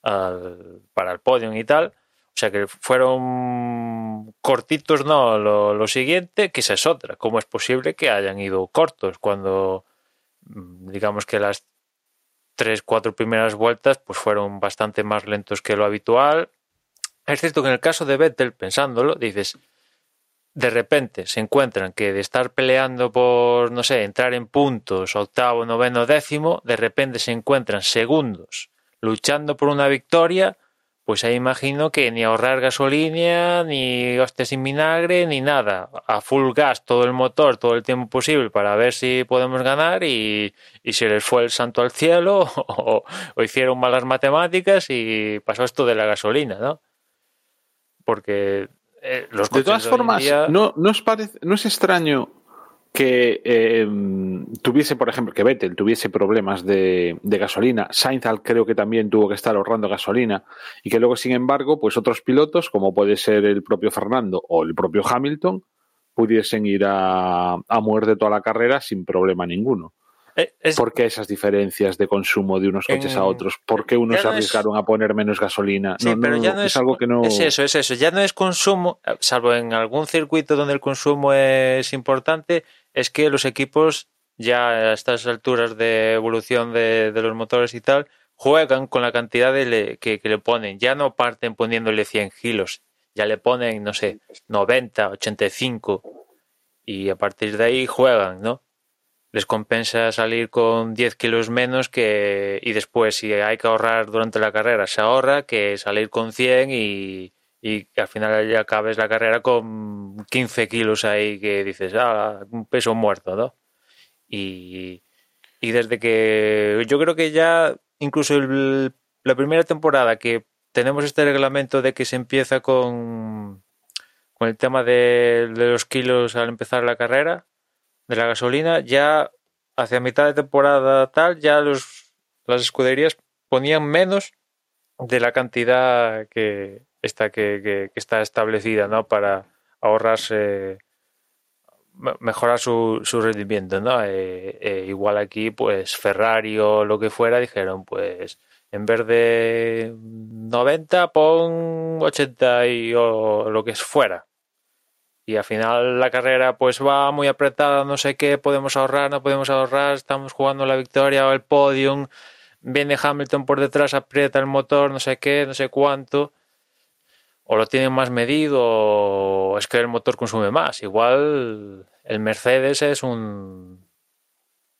para el podio y tal. O sea que fueron cortitos, no, lo, lo siguiente, que esa es otra. ¿Cómo es posible que hayan ido cortos cuando digamos que las tres, cuatro primeras vueltas pues fueron bastante más lentos que lo habitual. Es cierto que en el caso de Vettel, pensándolo, dices, de repente se encuentran que de estar peleando por, no sé, entrar en puntos, octavo, noveno, décimo, de repente se encuentran segundos luchando por una victoria, pues ahí imagino que ni ahorrar gasolina, ni hostias sin vinagre, ni nada. A full gas todo el motor, todo el tiempo posible para ver si podemos ganar y, y se les fue el santo al cielo o, o, hicieron malas matemáticas y pasó esto de la gasolina, ¿no? Porque eh, los De todas formas, día... no, no, os parece, no es extraño que eh, tuviese, por ejemplo, que Vettel tuviese problemas de, de, gasolina, Sainz creo que también tuvo que estar ahorrando gasolina y que luego, sin embargo, pues otros pilotos, como puede ser el propio Fernando o el propio Hamilton, pudiesen ir a, a muerte toda la carrera sin problema ninguno. Es, ¿Por qué esas diferencias de consumo de unos coches en, a otros? ¿Por qué unos se arriesgaron es, a poner menos gasolina? Sí, no, pero no, ya no es, es, algo que no. Es eso, es eso. Ya no es consumo, salvo en algún circuito donde el consumo es importante, es que los equipos ya a estas alturas de evolución de, los motores y tal juegan con la cantidad de le, que, que, le ponen. Ya no parten poniéndole 100 kilos, ya le ponen, no sé, 90, 85 y a partir de ahí juegan, ¿no? les compensa salir con 10 kilos menos que y después si hay que ahorrar durante la carrera se ahorra que salir con 100 y, y al final ya acabes la carrera con 15 kilos ahí que dices, ah, un peso muerto, ¿no? Y, y desde que yo creo que ya incluso la primera temporada que tenemos este reglamento de que se empieza con, con el tema de, de los kilos al empezar la carrera, de la gasolina, ya hacia mitad de temporada tal, ya los, las escuderías ponían menos de la cantidad que está, que, está establecida, ¿no? Para ahorrarse, mejorar su, su rendimiento, ¿no? Eh, eh, igual aquí, pues Ferrari o lo que fuera dijeron, pues en vez de 90 pon 80 y o lo que fuera. Y al final la carrera pues va muy apretada, no sé qué, podemos ahorrar, no podemos ahorrar, estamos jugando la victoria o el podium, viene Hamilton por detrás, aprieta el motor, no sé qué, no sé cuánto. O lo tienen más medido es que el motor consume más. Igual el Mercedes es un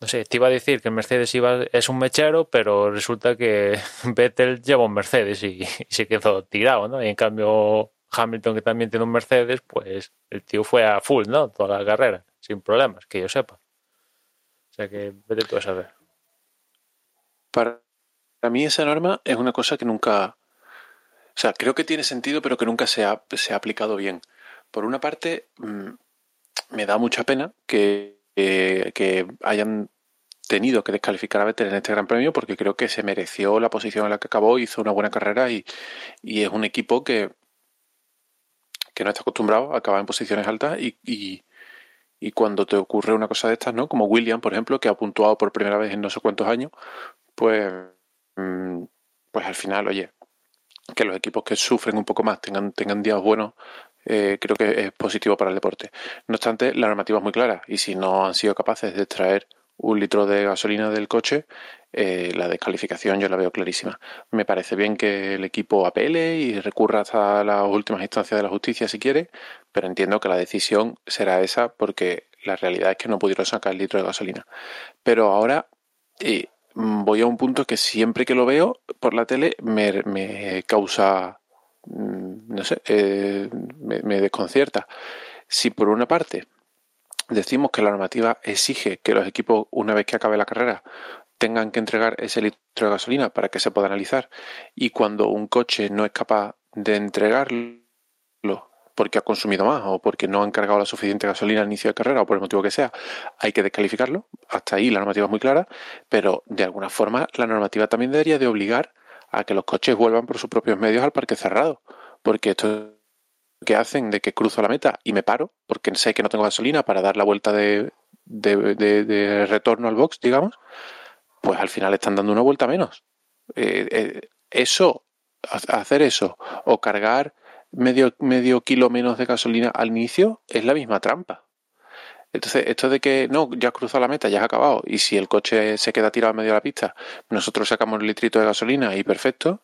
no sé, te iba a decir que el Mercedes iba, es un mechero, pero resulta que Vettel lleva un Mercedes y, y, se quedó tirado, ¿no? Y en cambio Hamilton, que también tiene un Mercedes, pues el tío fue a full, ¿no? Toda la carrera, sin problemas, que yo sepa. O sea que vete tú a saber. Para mí esa norma es una cosa que nunca... O sea, creo que tiene sentido, pero que nunca se ha, se ha aplicado bien. Por una parte, mmm, me da mucha pena que, eh, que hayan tenido que descalificar a Vettel en este Gran Premio porque creo que se mereció la posición en la que acabó, hizo una buena carrera y, y es un equipo que, que no está acostumbrado a acabar en posiciones altas y, y, cuando te ocurre una cosa de estas, ¿no? Como William, por ejemplo, que ha puntuado por primera vez en no sé cuántos años, pues, pues al final, oye, que los equipos que sufren un poco más tengan, tengan días buenos, eh, creo que es positivo para el deporte. No obstante, la normativa es muy clara y si no han sido capaces de extraer un litro de gasolina del coche, eh, la descalificación yo la veo clarísima. Me parece bien que el equipo apele y recurra hasta las últimas instancias de la justicia si quiere, pero entiendo que la decisión será esa porque la realidad es que no pudieron sacar el litro de gasolina. Pero ahora eh, voy a un punto que siempre que lo veo por la tele me, causa no sé, eh, me, me, desconcierta. Si por una parte decimos que la normativa exige que los equipos, una vez que acabe la carrera, tengan que entregar ese litro de gasolina para que se pueda analizar, y cuando un coche no es capaz de entregarlo porque ha consumido más o porque no han cargado la suficiente gasolina al inicio de carrera o por el motivo que sea, hay que descalificarlo. Hasta ahí la normativa es muy clara, pero de alguna forma la normativa también debería de obligar a que los coches vuelvan por sus propios medios al parque cerrado. Porque esto que hacen de que cruzo la meta y me paro, porque sé que no tengo gasolina para dar la vuelta de, de, de, retorno al box, digamos, pues al final están dando una vuelta menos. Eh, eh, eso, hacer eso, o cargar medio, medio kilo menos de gasolina al inicio, es la misma trampa. Entonces, esto de que no, ya has cruzado la meta, ya has acabado, y si el coche se queda tirado en medio de la pista, nosotros sacamos el litrito de gasolina y perfecto,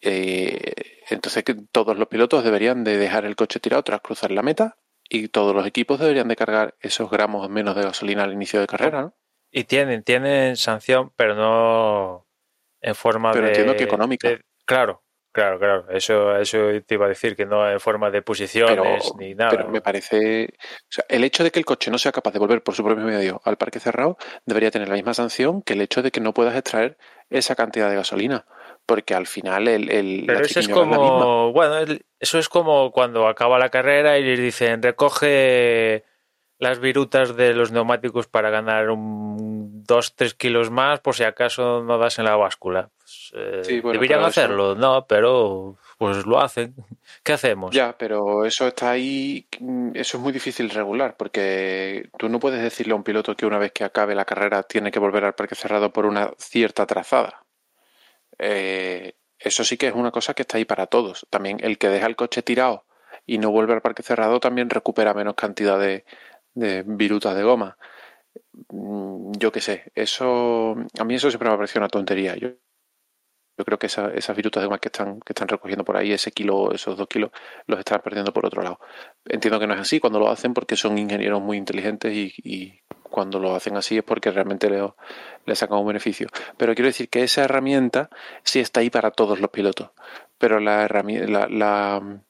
eh, entonces que todos los pilotos deberían de dejar el coche tirado tras cruzar la meta y todos los equipos deberían de cargar esos gramos menos de gasolina al inicio de carrera, ¿no? Y tienen, tienen sanción, pero no en forma pero de... entiendo que económica. De, claro, Claro, claro, eso, eso te iba a decir, que no en forma de posiciones pero, ni nada. Pero me parece. O sea, el hecho de que el coche no sea capaz de volver por su propio medio al parque cerrado debería tener la misma sanción que el hecho de que no puedas extraer esa cantidad de gasolina. Porque al final el. el pero eso es como. Es bueno, eso es como cuando acaba la carrera y les dicen recoge las virutas de los neumáticos para ganar un 2-3 kilos más por si acaso no das en la báscula. Pues, eh, sí, bueno, deberían hacerlo, eso... no, pero pues lo hacen. ¿Qué hacemos? Ya, pero eso está ahí, eso es muy difícil regular, porque tú no puedes decirle a un piloto que una vez que acabe la carrera tiene que volver al parque cerrado por una cierta trazada. Eh, eso sí que es una cosa que está ahí para todos. También el que deja el coche tirado y no vuelve al parque cerrado también recupera menos cantidad de, de virutas de goma. Yo qué sé, eso a mí eso siempre me ha una tontería. Yo yo creo que esa, esas virutas de goma que están, que están recogiendo por ahí, ese kilo, esos dos kilos, los están perdiendo por otro lado. Entiendo que no es así cuando lo hacen porque son ingenieros muy inteligentes y, cuando lo hacen así es porque realmente le, le sacan un beneficio. Pero quiero decir que esa herramienta sí está ahí para todos los pilotos. Pero la herramienta, la,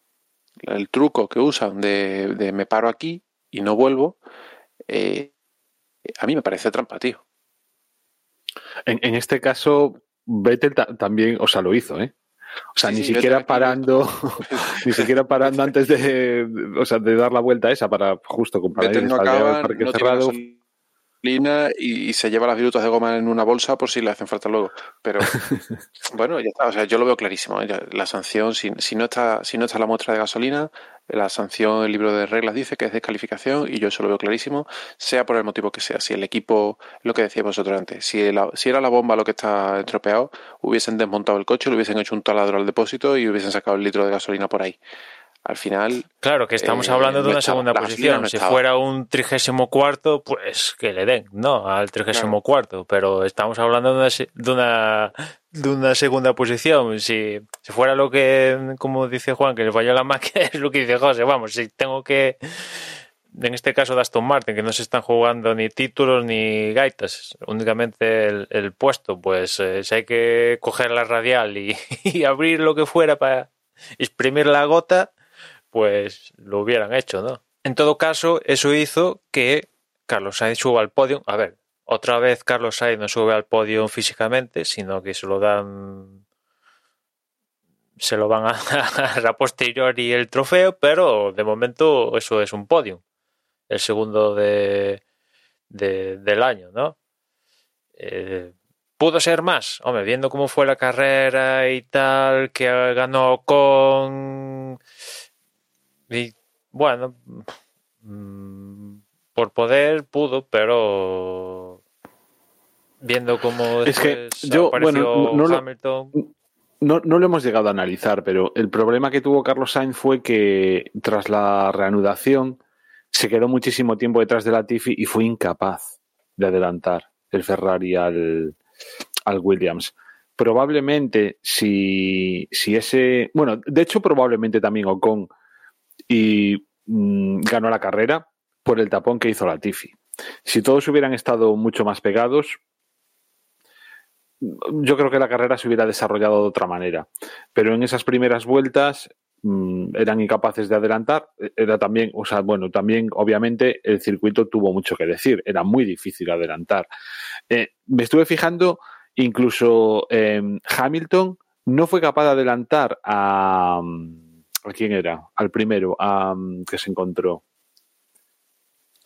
el truco que usan de, de, me paro aquí y no vuelvo, eh, a mí me parece trampa, tío. En, en este caso, Vettel también, o sea, lo hizo, ¿eh? O sea, sí, ni sí, siquiera parando, ni siquiera parando antes de, o sea, de dar la vuelta esa para justo comprar Vettel no acaba, el parque no cerrado. Y, y, se lleva las virutas de goma en una bolsa por si le hacen falta luego. Pero bueno, ya está. O sea, yo lo veo clarísimo. ¿eh? La sanción, si, si, no está, si no está la muestra de gasolina, la sanción, el libro de reglas dice que es descalificación y yo eso lo veo clarísimo, sea por el motivo que sea. Si el equipo, lo que decía vosotros antes, si, la, si era la bomba lo que está estropeado, hubiesen desmontado el coche, le hubiesen hecho un taladro al depósito y hubiesen sacado el litro de gasolina por ahí. Al final. Claro, que estamos eh, hablando de una segunda posición. No si fuera un trigésimo cuarto, pues que le den, ¿no? Al trigésimo cuarto. Pero estamos hablando de una, de una, de una segunda posición. Si, si, fuera lo que, como dice Juan, que le falló la máquina, es lo que dice José. Vamos, si tengo que. En este caso de Aston Martin, que no se están jugando ni títulos ni gaitas, únicamente el, el puesto, pues eh, si hay que coger la radial y, y abrir lo que fuera para exprimir la gota, pues lo hubieran hecho, ¿no? En todo caso, eso hizo que Carlos Sainz suba al podio. A ver, otra vez Carlos Sainz no sube al podio físicamente, sino que se lo dan. Se lo van a dar a posteriori el trofeo, pero de momento eso es un podio. El segundo de, de del año, ¿no? Eh, ¿Pudo ser más? Hombre, viendo cómo fue la carrera y tal, que ganó con y bueno, mmm, por poder pudo, pero viendo cómo es que yo, bueno, no Hamilton. Lo, no, no lo hemos llegado a analizar, pero el problema que tuvo Carlos Sainz fue que tras la reanudación se quedó muchísimo tiempo detrás de la Tiffy y fue incapaz de adelantar el Ferrari al, al Williams probablemente si, si ese. Bueno, de hecho, probablemente también Ocon y mmm, ganó la carrera por el tapón que hizo la Tiffy. Si todos hubieran estado mucho más pegados, yo creo que la carrera se hubiera desarrollado de otra manera. Pero en esas primeras vueltas mmm, eran incapaces de adelantar. Era también, o sea, bueno, también obviamente el circuito tuvo mucho que decir. Era muy difícil adelantar. Eh, me estuve fijando, incluso eh, Hamilton no fue capaz de adelantar a. ¿A quién era? Al primero, a, que se encontró.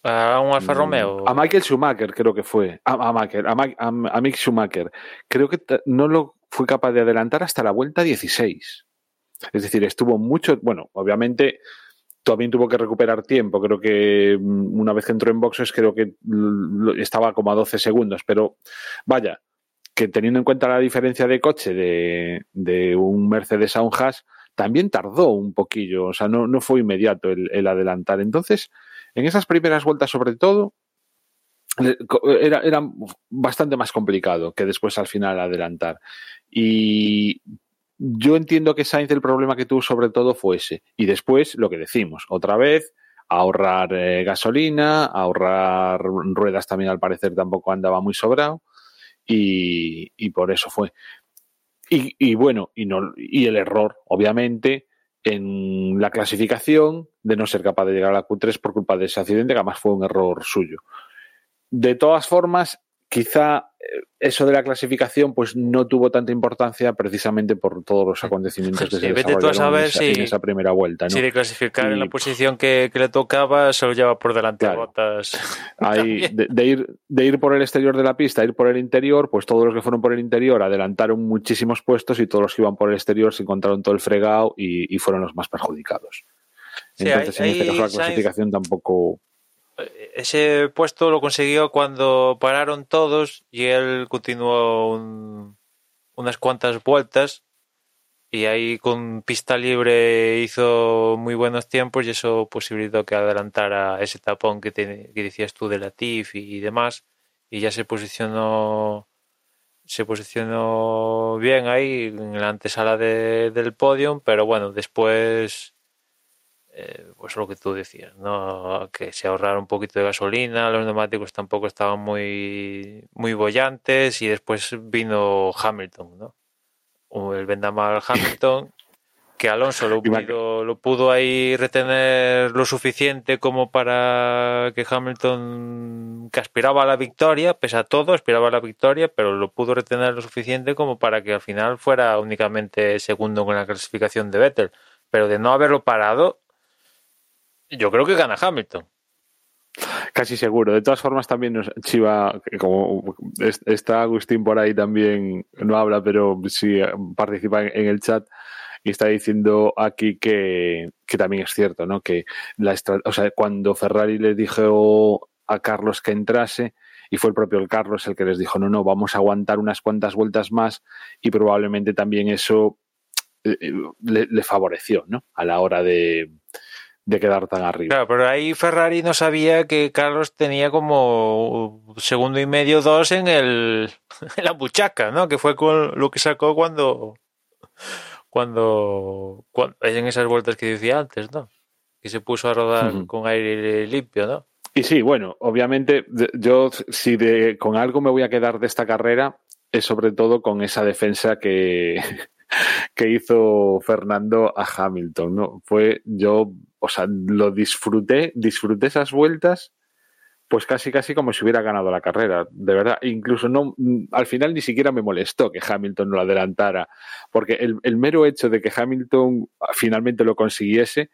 ¿A un Alfa Romeo? A Michael Schumacher, creo que fue. A, a, Michael, a, a, a Mick Schumacher. Creo que no lo fue capaz de adelantar hasta la vuelta 16. Es decir, estuvo mucho. Bueno, obviamente también tuvo que recuperar tiempo. Creo que una vez que entró en boxes, creo que estaba como a 12 segundos. Pero vaya, que teniendo en cuenta la diferencia de coche de, de un Mercedes a un Haas, también tardó un poquillo, o sea, no, no fue inmediato el, el, adelantar. Entonces, en esas primeras vueltas, sobre todo, era, era bastante más complicado que después al final adelantar. Y yo entiendo que Sainz el problema que tuvo sobre todo fue ese. Y después, lo que decimos, otra vez, ahorrar eh, gasolina, ahorrar ruedas también al parecer tampoco andaba muy sobrado. Y, y por eso fue. Y, y bueno, y, no, y el error, obviamente, en la clasificación de no ser capaz de llegar a la Q3 por culpa de ese accidente, que además fue un error suyo. De todas formas, quizá eso de la clasificación pues no tuvo tanta importancia precisamente por todos los acontecimientos que sí, se vete tú a saber en, esa, si, en esa primera vuelta. ¿no? Si de clasificar y, en la posición que, que, le tocaba se lo lleva por delante claro. botas. De, de, ir, de ir por el exterior de la pista, ir por el interior, pues todos los que fueron por el interior adelantaron muchísimos puestos y todos los que iban por el exterior se encontraron todo el fregado y, y fueron los más perjudicados. Sí, Entonces, hay, en este caso, la clasificación tampoco ese puesto lo consiguió cuando pararon todos y él continuó un, unas cuantas vueltas. Y ahí con pista libre hizo muy buenos tiempos y eso posibilitó que adelantara ese tapón que, que decías tú de la TIF y, y, demás. Y ya se posicionó se posicionó bien ahí en la antesala de, del podium, pero bueno, después, eh, pues lo que tú decías, ¿no? Que se ahorraron un poquito de gasolina, los neumáticos tampoco estaban muy, muy bollantes y después vino Hamilton, ¿no? El vendamal Hamilton que Alonso lo pudo, lo pudo ahí retener lo suficiente como para que Hamilton, que aspiraba a la victoria, pese a todo, aspiraba a la victoria, pero lo pudo retener lo suficiente como para que al final fuera únicamente segundo con la clasificación de Vettel. Pero de no haberlo parado, yo creo que gana Hamilton. Casi seguro. De todas formas, también Chiva, como está Agustín por ahí también, no habla, pero sí participa en el chat y está diciendo aquí que, también es cierto, ¿no? Que la o sea, cuando Ferrari le dijo a Carlos que entrase, y fue el propio Carlos el que les dijo, no, no, vamos a aguantar unas cuantas vueltas más, y probablemente también eso eh, eh, le, favoreció, ¿no? A la hora de, de quedar tan arriba. Claro, pero ahí Ferrari no sabía que Carlos tenía como segundo y medio, dos en, el, en la buchaca, ¿no? Que fue con lo que sacó cuando cuando, cuando en esas vueltas que decía antes, ¿no? Que se puso a rodar con aire limpio, ¿no? Y sí, bueno, obviamente yo si de, con algo me voy a quedar de esta carrera es sobre todo con esa defensa que, que hizo Fernando a Hamilton, ¿no? Fue yo, o sea, lo disfruté, disfruté esas vueltas pues casi casi como si hubiera ganado la carrera, de verdad. Incluso no, al final ni siquiera me molestó que Hamilton lo adelantara, porque el, mero hecho de que Hamilton finalmente lo consiguiese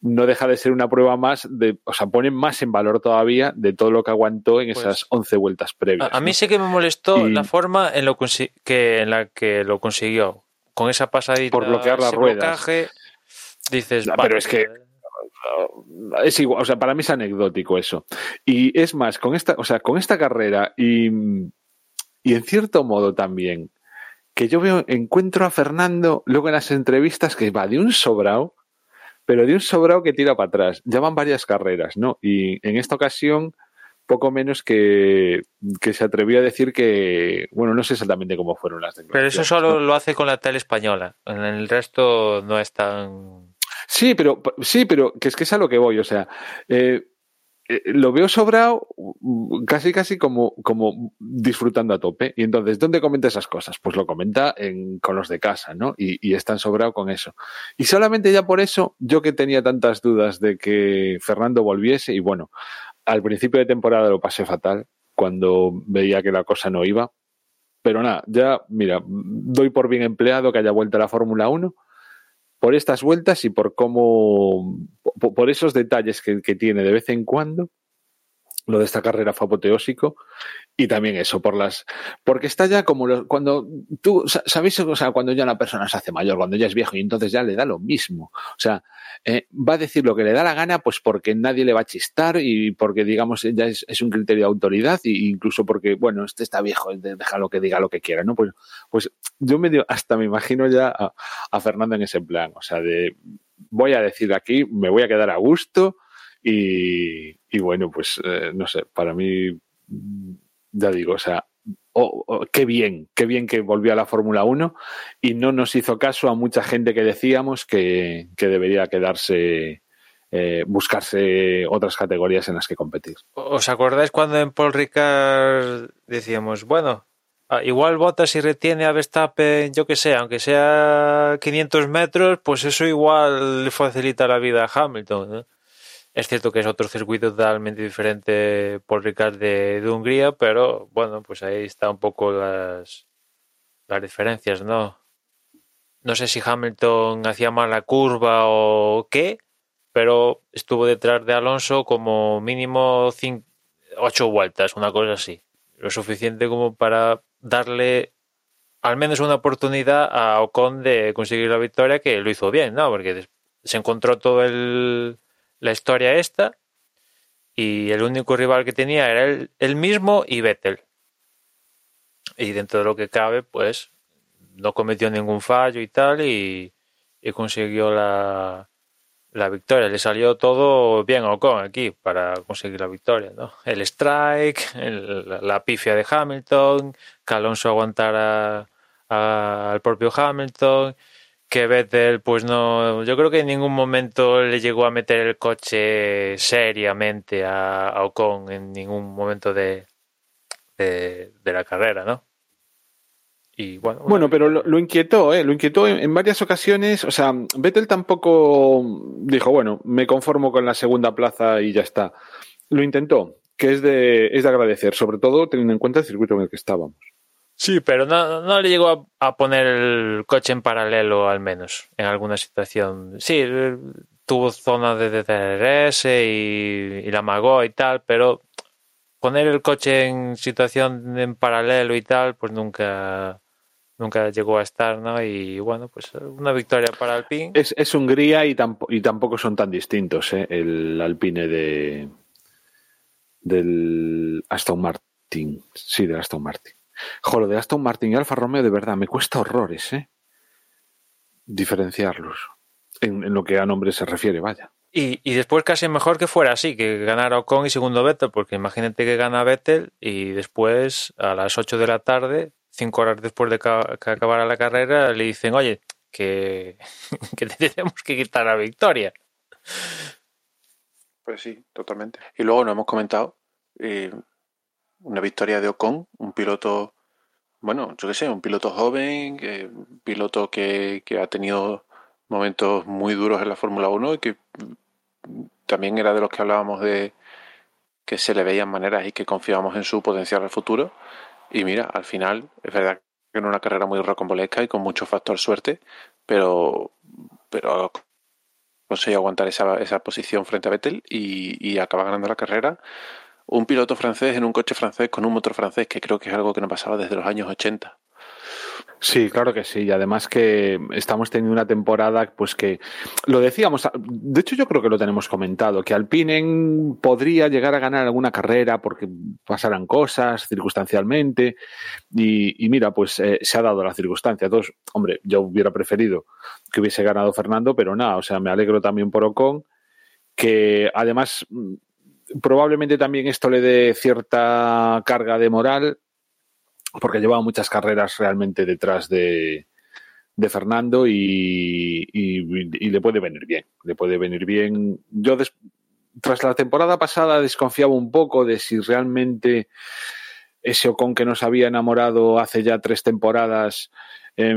no deja de ser una prueba más de, o sea, pone más en valor todavía de todo lo que aguantó en pues esas 11 vueltas previas. A, mí sí que me molestó la forma en, lo que, en la que lo consiguió, con esa pasadita, por bloquear las ruedas. dices, pero es que es igual, o sea, para mí es anecdótico eso. Y es más, con esta, o sea, con esta carrera y, y en cierto modo también, que yo veo, encuentro a Fernando luego en las entrevistas que va de un sobrao, pero de un sobrao que tira para atrás. Ya van varias carreras, ¿no? Y en esta ocasión, poco menos que, que se atrevió a decir que, bueno, no sé exactamente cómo fueron las Pero eso solo lo hace con la tele española. En el resto no es tan Sí, pero sí, pero que es que es a lo que voy, o sea, eh, eh, lo veo sobrado mm, casi casi como, como disfrutando a tope. Y entonces, ¿dónde comenta esas cosas? Pues lo comenta en, con los de casa, ¿no? Y, y es tan sobrado con eso. Y solamente ya por eso, yo que tenía tantas dudas de que Fernando volviese, y bueno, al principio de temporada lo pasé fatal, cuando veía que la cosa no iba. Pero nada, ya, mira, doy por bien empleado que haya vuelto a la Fórmula 1 por estas vueltas y por cómo, por esos detalles que, tiene de vez en cuando, lo de esta carrera fue apoteósico y también eso por las porque está ya como cuando tú sabéis o sea cuando ya una persona se hace mayor cuando ya es viejo y entonces ya le da lo mismo o sea eh, va a decir lo que le da la gana pues porque nadie le va a chistar y porque digamos ya es, un criterio de autoridad e incluso porque bueno este está viejo lo que diga lo que quiera no pues pues yo medio hasta me imagino ya a, Fernando en ese plan o sea de voy a decir aquí me voy a quedar a gusto y, y bueno pues eh, no sé para mí ya digo, o sea, qué bien, qué bien que volvió a la Fórmula 1 y no nos hizo caso a mucha gente que decíamos que, debería quedarse, eh, buscarse otras categorías en las que competir. ¿Os acordáis cuando en Paul Ricard decíamos, bueno, ah, igual vota si retiene a Verstappen, yo que sé, aunque sea 500 metros, pues eso igual le facilita la vida a Hamilton? Es cierto que es otro circuito totalmente diferente por Ricard de, Hungría, pero bueno, pues ahí está un poco las, las diferencias, ¿no? No sé si Hamilton hacía mal la curva o qué, pero estuvo detrás de Alonso como mínimo cinco, ocho vueltas, una cosa así. Lo suficiente como para darle al menos una oportunidad a Ocon de conseguir la victoria, que lo hizo bien, ¿no? Porque se encontró todo el, la historia esta y el único rival que tenía era él, mismo y Vettel. Y dentro de lo que cabe, pues no cometió ningún fallo y tal y, consiguió la, la victoria. Le salió todo bien a Ocon aquí para conseguir la victoria, ¿no? El strike, la pifia de Hamilton, que Alonso aguantara al propio Hamilton, que Vettel, pues no, yo creo que en ningún momento le llegó a meter el coche seriamente a, a Ocon en ningún momento de, de, de la carrera, ¿no? Y bueno, Bueno, pero lo, lo inquietó, ¿eh? Lo inquietó en, en varias ocasiones. O sea, Vettel tampoco dijo, bueno, me conformo con la segunda plaza y ya está. Lo intentó, que es de, es de agradecer, sobre todo teniendo en cuenta el circuito en el que estábamos. Sí, pero no, no le llegó a, poner el coche en paralelo, al menos, en alguna situación. Sí, tuvo zona de DRS y, la amagó y tal, pero poner el coche en situación en paralelo y tal, pues nunca, nunca llegó a estar, ¿no? Y bueno, pues una victoria para Alpine. Es, es Hungría y, tampo- y tampoco son tan distintos, ¿eh? El Alpine de del Aston Martin. Sí, del Aston Martin. Jolo, de Aston Martin y Alfa Romeo, de verdad, me cuesta horrores, ¿eh? Diferenciarlos. En, en lo que a nombre se refiere, vaya. Y, y después casi mejor que fuera así, que ganara Ocon y segundo Vettel, porque imagínate que gana Vettel y después a las 8 de la tarde, cinco horas después de que acabara la carrera, le dicen, oye, que, que te tenemos que quitar la victoria. Pues sí, totalmente. Y luego nos hemos comentado eh, una victoria de Ocon, un piloto, bueno, yo qué sé, un piloto joven, eh, piloto que, que ha tenido momentos muy duros en la Fórmula 1 y que mm, también era de los que hablábamos de que se le veían maneras y que confiábamos en su potencial al futuro. Y mira, al final, es verdad que en una carrera muy rocambolesca y con mucho factor suerte, pero, pero consiguió aguantar esa, esa posición frente a Vettel y, y acaba ganando la carrera. Un piloto francés en un coche francés con un motor francés, que creo que es algo que no pasaba desde los años 80. Sí, claro que sí. Y además que estamos teniendo una temporada, pues que lo decíamos, de hecho yo creo que lo tenemos comentado, que Alpine podría llegar a ganar alguna carrera porque pasaran cosas circunstancialmente. Y, mira, pues eh, se ha dado la circunstancia. Entonces, hombre, yo hubiera preferido que hubiese ganado Fernando, pero nada, o sea, me alegro también por Ocon, que además probablemente también esto le dé cierta carga de moral porque llevaba muchas carreras realmente detrás de, de Fernando y, y, le puede venir bien. Le puede venir bien. Yo, des, tras la temporada pasada, desconfiaba un poco de si realmente ese Ocon que nos había enamorado hace ya tres temporadas, eh,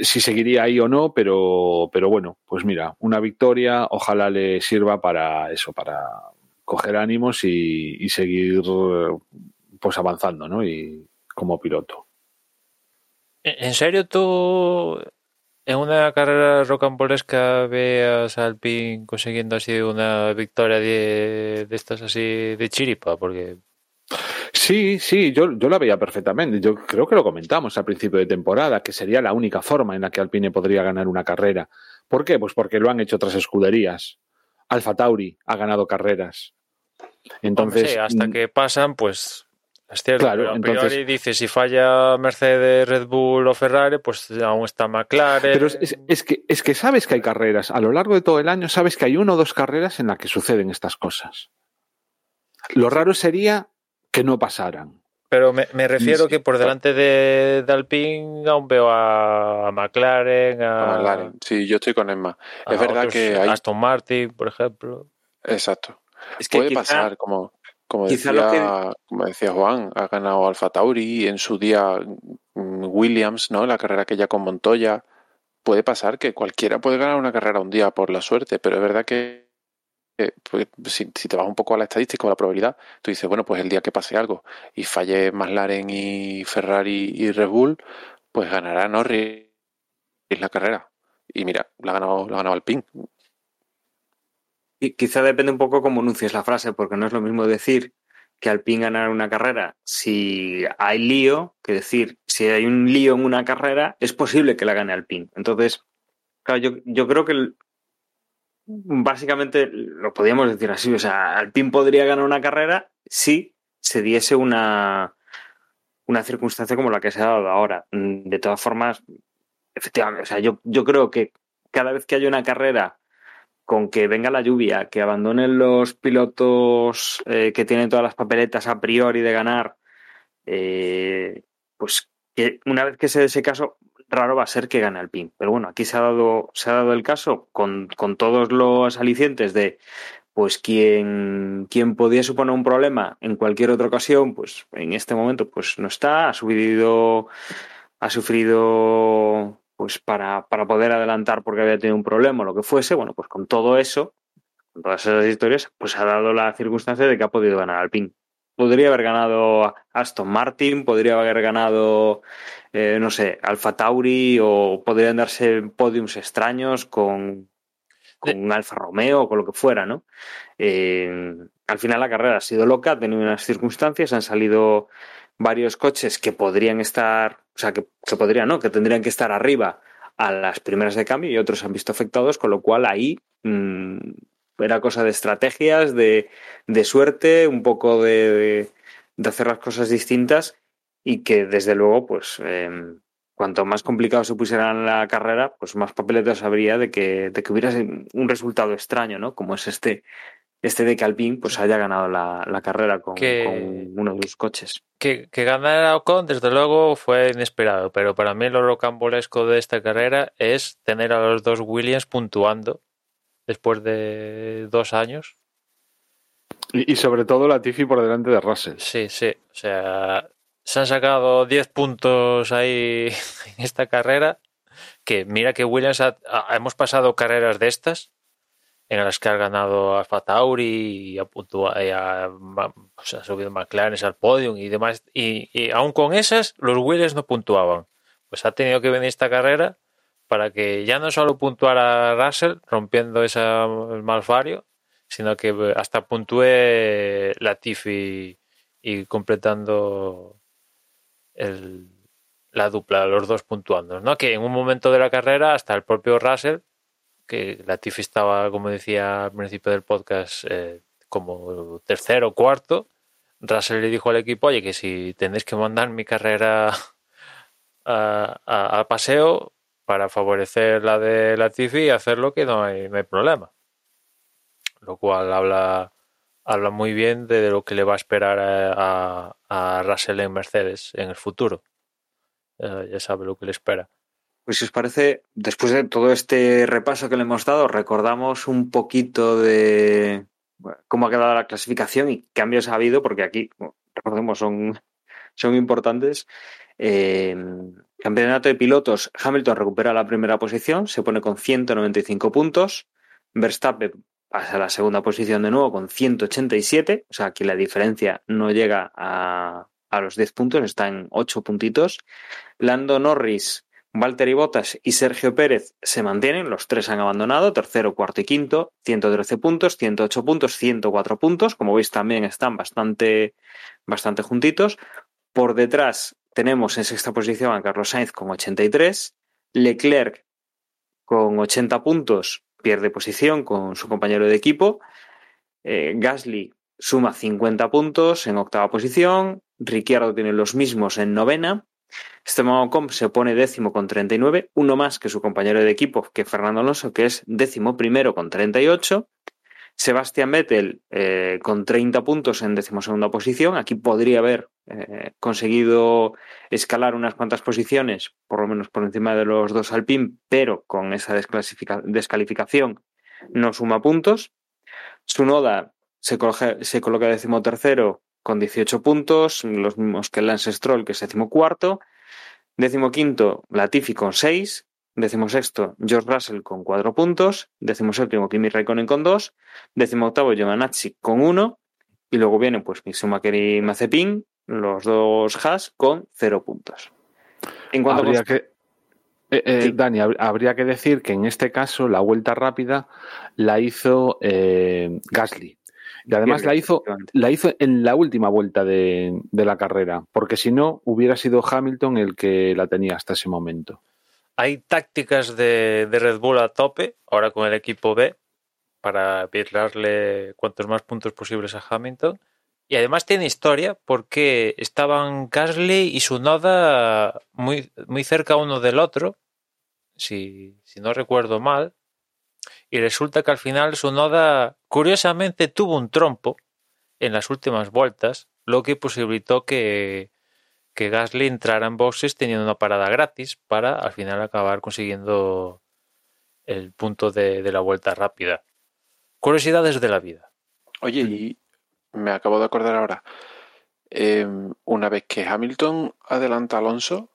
si seguiría ahí o no, pero, pero bueno, pues mira, una victoria, ojalá le sirva para eso, para coger ánimos y, y seguir pues avanzando, ¿no? Y como piloto. ¿En serio tú en una carrera rocambolesca veas a Alpine consiguiendo así una victoria de, de estas así de chiripa? Porque Sí, sí, yo, yo la veía perfectamente. Yo creo que lo comentamos al principio de temporada, que sería la única forma en la que Alpine podría ganar una carrera. ¿Por qué? Pues porque lo han hecho otras escuderías. Alfa Tauri ha ganado carreras. Entonces, Hombre, sí, hasta que pasan, pues es cierto, Claro, pero a entonces- priori dice si falla Mercedes, Red Bull o Ferrari, pues aún está McLaren. Pero es, es- es que, es que sabes que hay carreras. A lo largo de todo el año sabes que hay una o dos carreras en las que suceden estas cosas. Lo raro sería que no pasaran. Pero me, me refiero Sí, que por delante de, de Alpine aún veo a, a McLaren, a, A McLaren. Sí, yo estoy con Emma. Es verdad otros, que hay... Aston Martin, por ejemplo. Exacto. Es que Puede quizá- pasar, como, como, decía, como decía Juan, ha ganado Alfa Tauri en su día mm, Williams, ¿no? La carrera que ya con Montoya. Puede pasar que cualquiera puede ganar una carrera un día por la suerte, pero es verdad que que, pues, si, te vas un poco a la estadística o a la probabilidad, tú dices, bueno, pues el día que pase algo y falle McLaren y Ferrari y Red Bull, pues ganará Norris la carrera. Y mira, la ha ganado, la Alpine. Y quizá depende un poco cómo anuncies la frase, porque no es lo mismo decir que Alpine ganar una carrera si hay lío, que decir si hay un lío en una carrera, es posible que la gane Alpine. Entonces, claro, yo, yo creo que básicamente lo podríamos decir así, o sea, Alpine podría ganar una carrera si se diese una, una circunstancia como la que se ha dado ahora. Mm, De todas formas, efectivamente, o sea, yo, yo creo que cada vez que haya una carrera con que venga la lluvia, que abandonen los pilotos eh, que tienen todas las papeletas a priori de ganar, eh, pues que una vez que se dé ese caso, raro va a ser que gane el PIN. Pero bueno, aquí se ha dado, se ha dado el caso con, con todos los alicientes de pues quien, podía suponer un problema en cualquier otra ocasión, pues en este momento pues no está, ha subido, ha sufrido pues para, para poder adelantar porque había tenido un problema o lo que fuese, bueno, pues con todo eso, con todas esas historias, pues ha dado la circunstancia de que ha podido ganar al PIN. Podría haber ganado Aston Martin, podría haber ganado, eh, no sé, Alfa Tauri o podrían darse podiums extraños con, con un Alfa Romeo o con lo que fuera, ¿no? Eh, al final la carrera ha sido loca, ha tenido unas circunstancias, han salido varios coches que podrían estar, o sea, que, que podrían, ¿no? Que tendrían que estar arriba a las primeras de cambio y otros se han visto afectados, con lo cual ahí mmm, era cosa de estrategias, de, de suerte, un poco de, de, de, hacer las cosas distintas y que desde luego, pues, eh, cuanto más complicado se pusiera en la carrera, pues más papeletas habría de que, de que hubiera un resultado extraño, ¿no? Como es este, este de que Alpine pues haya ganado la, la carrera con, que, con, uno de los coches. Que, que ganara Ocon, desde luego, fue inesperado, pero para mí lo rocambolesco de esta carrera es tener a los dos Williams puntuando después de dos años. Y, y sobre todo la Tiffy por delante de Russell. Sí, sí. O sea, se han sacado 10 puntos ahí en esta carrera. Que mira que Williams ha, ha, hemos pasado carreras de estas en las que ha ganado Alfa Tauri y ha, puntua, y ha, pues ha subido McLaren al podium y demás. Y, y aún con esas, los Williams no puntuaban. Pues ha tenido que venir esta carrera para que ya no solo puntuara Russell rompiendo ese malfario, sino que hasta puntúe Latifi y completando el, la dupla, los dos puntuando, ¿no? Que en un momento de la carrera hasta el propio Russell, que Latifi estaba, como decía al principio del podcast, eh, como tercero o cuarto, Russell le dijo al equipo, oye, que si tenéis que mandar mi carrera a paseo para favorecer la de Latifi y hacerlo que no hay, no hay problema. Lo cual habla habla muy bien de lo que le va a esperar a, a, a Russell en Mercedes en el futuro. Uh, ya sabe lo que le espera. Pues si os parece, después de todo este repaso que le hemos dado, recordamos un poquito de cómo ha quedado la clasificación y cambios ha habido, porque aquí, recordemos, son, son importantes. Eh, campeonato de pilotos, Hamilton recupera la primera posición, se pone con 195 puntos. Verstappen pasa a la segunda posición de nuevo con 187, o sea, aquí la diferencia no llega a, a los 10 puntos, está en 8 puntitos. Lando Norris, Valtteri Bottas y Sergio Pérez se mantienen, los tres han abandonado, tercero, cuarto y quinto, 113 puntos, 108 puntos, 104 puntos, como veis también están bastante, bastante juntitos. Por detrás tenemos en sexta posición a Carlos Sainz con 83, Leclerc con 80 puntos, pierde posición con su compañero de equipo. Eh, Gasly suma 50 puntos en octava posición. Ricciardo tiene los mismos en novena. Esteban Ocon se pone décimo con 39, uno más que su compañero de equipo, que Fernando Alonso, que es décimo primero con 38. Sebastián Vettel eh, con 30 puntos en decimosegunda posición. Aquí podría haber eh, conseguido escalar unas cuantas posiciones, por lo menos por encima de los dos Alpine, pero con esa descalificación no suma puntos. Sunoda se coloca, se coloca decimotercero con 18 puntos, los mismos que Lance Stroll, que es decimocuarto. Decimoquinto, Latifi con 6. Décimo sexto, George Russell con cuatro puntos. Décimo séptimo, Kimi Raikkonen con dos. Décimo octavo, Giovanazzi con uno. Y luego vienen pues Schumacher y Mazepin, los dos Haas, con cero puntos. En cuanto habría a... que, eh, eh, sí. Dani, habría que decir que en este caso la vuelta rápida la hizo eh, Gasly. Y además la hizo, la hizo en la última vuelta de, de la carrera, porque si no, hubiera sido Hamilton el que la tenía hasta ese momento hay tácticas de, de, Red Bull a tope, ahora con el equipo B, para darle cuantos más puntos posibles a Hamilton. Y además tiene historia porque estaban Gasly y Sunoda muy, muy cerca uno del otro si, si no recuerdo mal, y resulta que al final su noda curiosamente tuvo un trompo en las últimas vueltas, lo que posibilitó que, que Gasly entrara en boxes teniendo una parada gratis para al final acabar consiguiendo el punto de, de la vuelta rápida. Curiosidades de la vida. Oye, y me acabo de acordar ahora, eh, una vez que Hamilton adelanta a Alonso,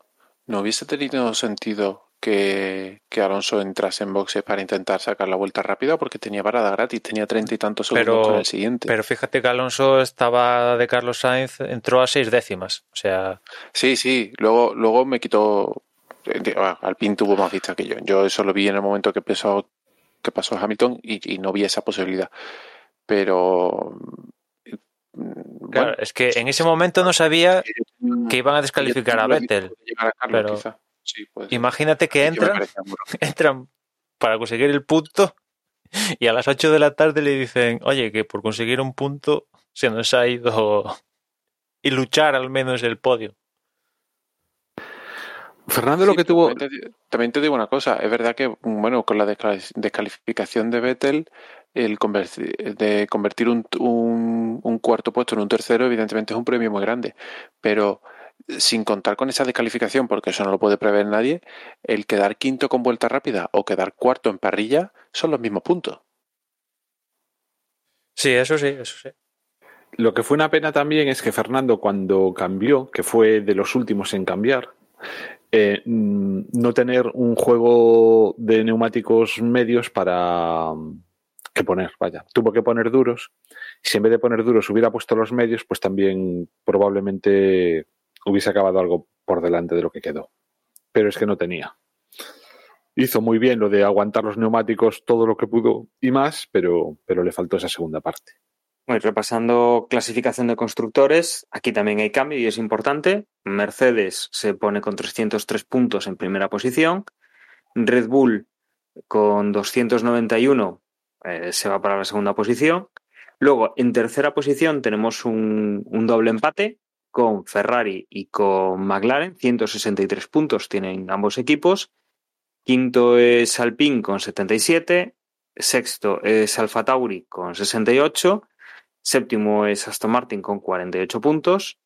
¿no hubiese tenido sentido que, que Alonso entrase en boxes para intentar sacar la vuelta rápida? Porque tenía parada gratis, tenía treinta y tantos segundos Pero- con el siguiente. Pero fíjate que Alonso estaba de Carlos Sainz, entró a seis décimas. O sea, Sí, sí, luego, luego me quitó. eh, ah, Alpine tuvo más vista que yo. Yo eso lo vi en el momento que pasó, que pasó Hamilton y, y no vi esa posibilidad. Pero. Mm, claro, es que en ese momento no sabía que iban a descalificar a Vettel. pero. Sí. Imagínate que entran, entran para conseguir el punto y a las 8 de la tarde le dicen, oye, que por conseguir un punto se nos ha ido y luchar al menos el podio. Fernando lo que tuvo. También te, también te digo una cosa, es verdad que, bueno, con la descali- descalificación de Vettel, el convertir, de convertir un, un- un cuarto puesto en un tercero, evidentemente es un premio muy grande. Pero sin contar con esa descalificación, porque eso no lo puede prever nadie, el quedar quinto con vuelta rápida o quedar cuarto en parrilla son los mismos puntos. Sí, eso sí, eso sí. Lo que fue una pena también es que Fernando, cuando cambió, que fue de los últimos en cambiar, eh, mm, no tener un juego de neumáticos medios para mm, que poner, vaya, tuvo que poner duros. Si en vez de poner duros hubiera puesto los medios, pues también probablemente hubiese acabado algo por delante de lo que quedó. Pero es que no tenía. Hizo muy bien lo de aguantar los neumáticos todo lo que pudo y más, pero, pero le faltó esa segunda parte. Bueno, repasando clasificación de constructores, aquí también hay cambio y es importante. Mercedes se pone con 303 puntos en primera posición. Red Bull con 291 eh, se va para la segunda posición. Luego, en tercera posición tenemos un, un doble empate con Ferrari y con McLaren. 163 puntos tienen ambos equipos. Quinto es Alpine con 77. Sexto es Alfa Tauri con 68. Séptimo es Aston Martin con 48 puntos.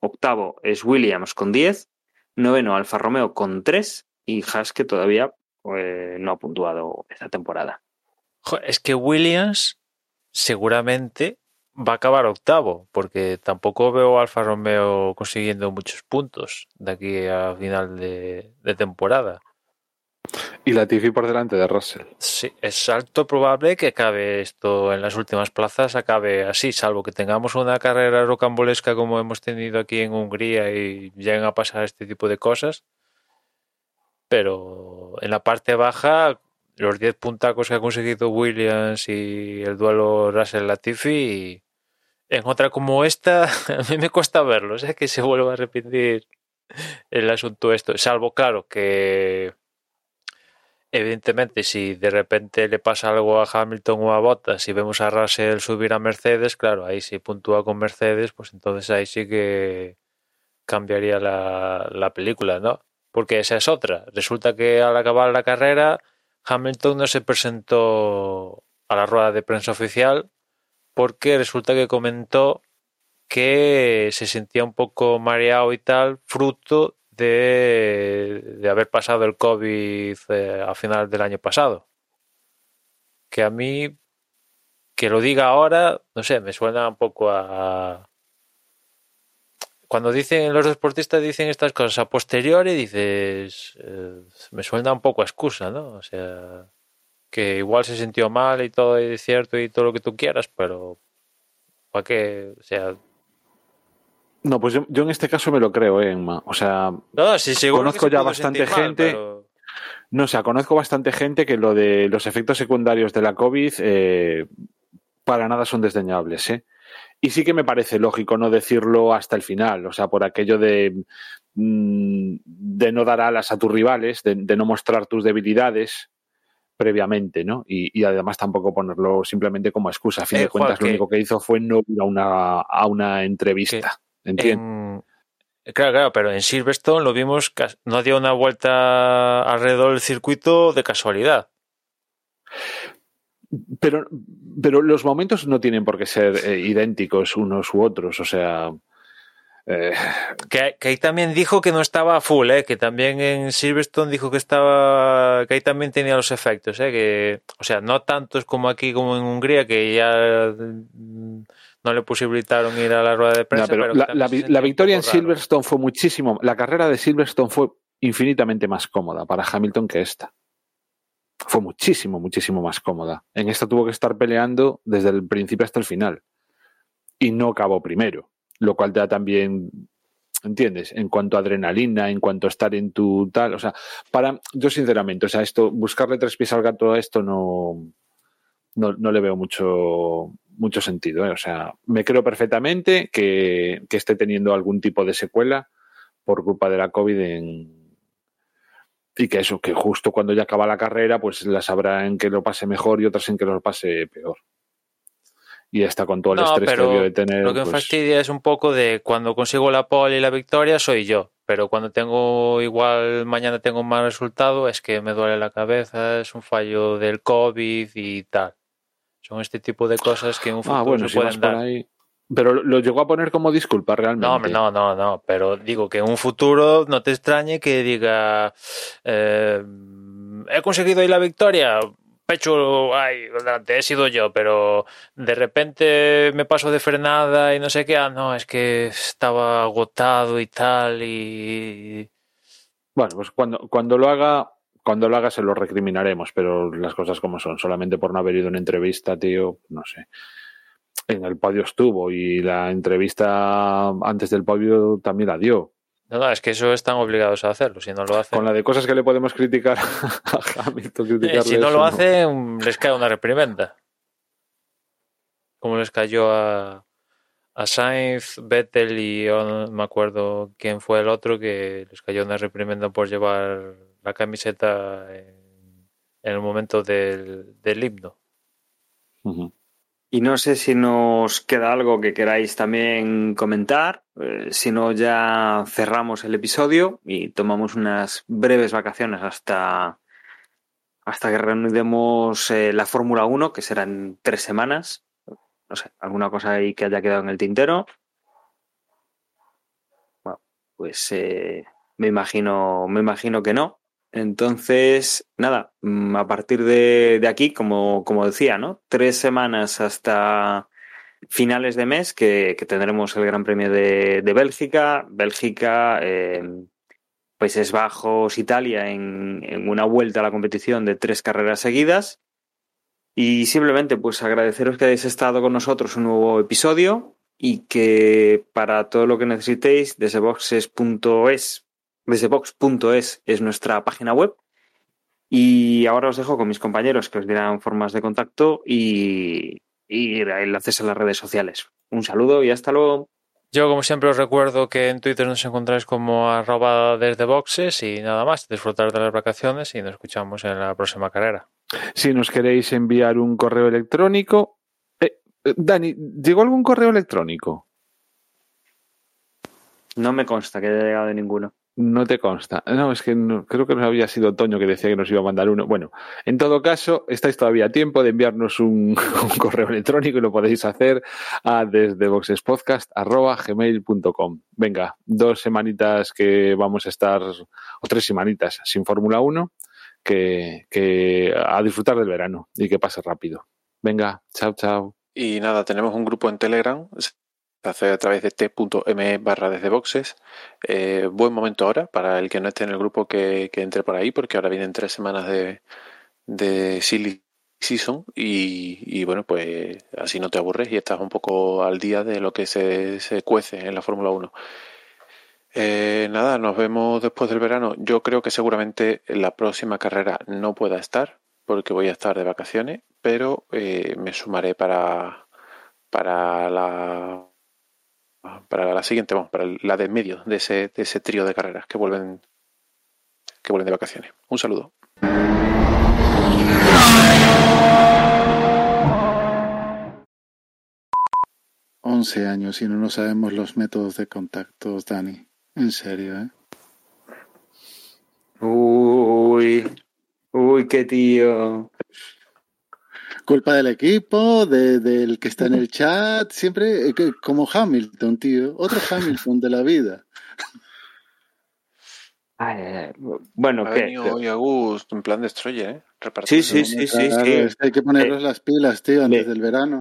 Octavo es Williams con 10. Noveno Alfa Romeo con 3. Y Haas que todavía eh, no ha puntuado esta temporada. Es que Williams seguramente va a acabar octavo, porque tampoco veo a Alfa Romeo consiguiendo muchos puntos de aquí a final de temporada. Y la Tiffy por delante de Russell. Sí, es alto probable que acabe esto en las últimas plazas, acabe así, salvo que tengamos una carrera rocambolesca como hemos tenido aquí en Hungría y lleguen a pasar este tipo de cosas. Pero en la parte baja, los 10 puntacos que ha conseguido Williams y el duelo Russell-Latifi, en otra como esta, a mí me cuesta verlo, o sea, que se vuelva a repetir el asunto esto, salvo claro que Evidentemente, si de repente le pasa algo a Hamilton o a Bottas y vemos a Russell subir a Mercedes, claro, ahí si puntúa con Mercedes, pues entonces ahí sí que cambiaría la, la película, ¿no? Porque esa es otra. Resulta que al acabar la carrera, Hamilton no se presentó a la rueda de prensa oficial porque resulta que comentó que se sentía un poco mareado y tal, fruto de, de haber pasado el COVID eh, a final del año pasado. Que a mí, que lo diga ahora, no sé, me suena un poco a... Cuando dicen los deportistas dicen estas cosas a posteriori, dices, eh, me suena un poco a excusa, ¿no? O sea, que igual se sintió mal y todo es cierto y todo lo que tú quieras, pero ¿para qué? O sea, No, pues yo, yo en este caso me lo creo, eh, Emma. O sea, no, sí, seguro Conozco se ya bastante mal, gente pero- no o sea, conozco bastante gente que lo de los efectos secundarios de la COVID eh, para nada son desdeñables, ¿eh? Y sí que me parece lógico no decirlo hasta el final, o sea, por aquello de, mm, de no dar alas a tus rivales, de, de no mostrar tus debilidades previamente, ¿no? Y, y además tampoco ponerlo simplemente como excusa. A fin Eh, de cuentas, Juan, lo único que hizo fue no ir a una, a una entrevista. ¿Entiendes? en, Claro, claro, pero en Silverstone lo vimos, no dio una vuelta alrededor del circuito de casualidad. Pero, pero los momentos no tienen por qué ser eh, idénticos unos u otros, o sea... Eh... Que, que, ahí también dijo que no estaba a full, ¿eh? que también en Silverstone dijo que estaba, que ahí también tenía los efectos, ¿eh? que, o sea, no tantos como aquí como en Hungría, que ya mm, no le posibilitaron ir a la rueda de prensa. No, pero, pero la, la, la victoria en Silverstone fue muchísimo, la carrera de Silverstone fue infinitamente más cómoda para Hamilton que esta fue muchísimo, muchísimo más cómoda. En esta tuvo que estar peleando desde el principio hasta el final. Y no acabó primero, lo cual te da también, ¿entiendes? En cuanto a adrenalina, en cuanto a estar en tu tal, o sea, para, yo sinceramente, o sea, esto, buscarle tres pies al gato a esto no, no, no le veo mucho, mucho sentido, ¿eh? o sea, me creo perfectamente que, que esté teniendo algún tipo de secuela por culpa de la COVID en, y que eso, que justo cuando ya acaba la carrera, pues las habrá en que lo pase mejor y otras en que lo pase peor. Y está con todo el No, estrés que pero debió de tener. Lo que me pues, fastidia es un poco de cuando consigo la pole y la victoria soy yo, pero cuando tengo igual mañana tengo un mal resultado es que me duele la cabeza, es un fallo del COVID y tal. Son este tipo de cosas que en un futuro ah, bueno, si pueden dar. ahí. Pero lo- llegó a poner como disculpa realmente. No, hombre, no, no, no, pero digo que en un futuro no te extrañe que diga, eh, he conseguido ahí la victoria, pecho, ay, delante, he sido yo, pero de repente me paso de frenada y no sé qué, ah, no, es que estaba agotado y tal, y... Bueno, pues cuando, cuando lo haga, cuando lo haga se lo recriminaremos, pero las cosas como son, solamente por no haber ido a una entrevista, tío, no sé. En el podio estuvo y la entrevista antes del podio también la dio. No, no, es que eso están obligados a hacerlo, si no lo hacen... Con la de cosas que le podemos criticar a Hamilton, Eh, si no eso, lo hacen, les cae una reprimenda. Como les cayó a, a Sainz, Vettel y yo no me acuerdo quién fue el otro que les cayó una reprimenda por llevar la camiseta en, en el momento del, del himno. Ujú. Y no sé si nos queda algo que queráis también comentar. Eh, si no, ya cerramos el episodio y tomamos unas breves vacaciones hasta, hasta que reanudemos eh, la Fórmula 1, que será en tres semanas. No sé, alguna cosa ahí que haya quedado en el tintero. Bueno, pues eh, me imagino, me imagino que no. Entonces, nada, mm, a partir de, de aquí, como, como decía, ¿no? Tres semanas hasta finales de mes que, tendremos el Gran Premio de, de Bélgica, Bélgica, eh, Países Bajos, Italia, en, en una vuelta a la competición de tres carreras seguidas. Y simplemente, pues agradeceros que hayáis estado con nosotros un nuevo episodio y que para todo lo que necesitéis, desde boxes.es desde box.es es nuestra página web. Y ahora os dejo con mis compañeros que os dirán formas de contacto y, y enlaces a las redes sociales. Un saludo y hasta luego. Yo, como siempre, os recuerdo que en Twitter nos encontráis como arroba desde boxes y nada más, disfrutar de las vacaciones y nos escuchamos en la próxima carrera. Si nos queréis enviar un correo electrónico. Eh, eh, Dani, ¿llegó algún correo electrónico? No me consta que haya llegado de ninguno. No te consta. No, es que no- creo que no había sido Toño que decía que nos iba a mandar uno. Bueno, en todo caso, estáis todavía a tiempo de enviarnos un, correo electrónico y lo podéis hacer a desde boxespodcast.gmail.com. Venga, dos semanitas que vamos a estar, o tres semanitas sin Fórmula 1, que, que a disfrutar del verano y que pase rápido. Venga, chao, chao. Y nada, tenemos un grupo en Telegram, se hace a través de t.me barra desde boxes. Eh, buen momento ahora para el que no esté en el grupo que, entre por ahí, porque ahora vienen tres semanas de, de Silly Season y, bueno, pues así no te aburres y estás un poco al día de lo que se, se cuece en la Fórmula 1. Eh, nada, nos vemos después del verano. Yo creo que seguramente en la próxima carrera no pueda estar porque voy a estar de vacaciones, pero eh, me sumaré para, para la para la siguiente, vamos, para la de en medio de ese, de ese trío de carreras que vuelven que vuelven de vacaciones. Un saludo. Once años y no nos sabemos los métodos de contactos, Dani. En serio, ¿eh? Uy, uy, qué tío. Culpa del equipo, de- del que está en el chat, siempre eh, que- como Hamilton, tío. Otro Hamilton de la vida. Ay, ay, ay. Bueno, Ha ¿qué? venido hoy Agus en plan destroyer, ¿eh? Sí, Repartiendo. sí, sí, sí, Claro, sí. es que hay que ponerlos las pilas, tío, antes Le- del verano.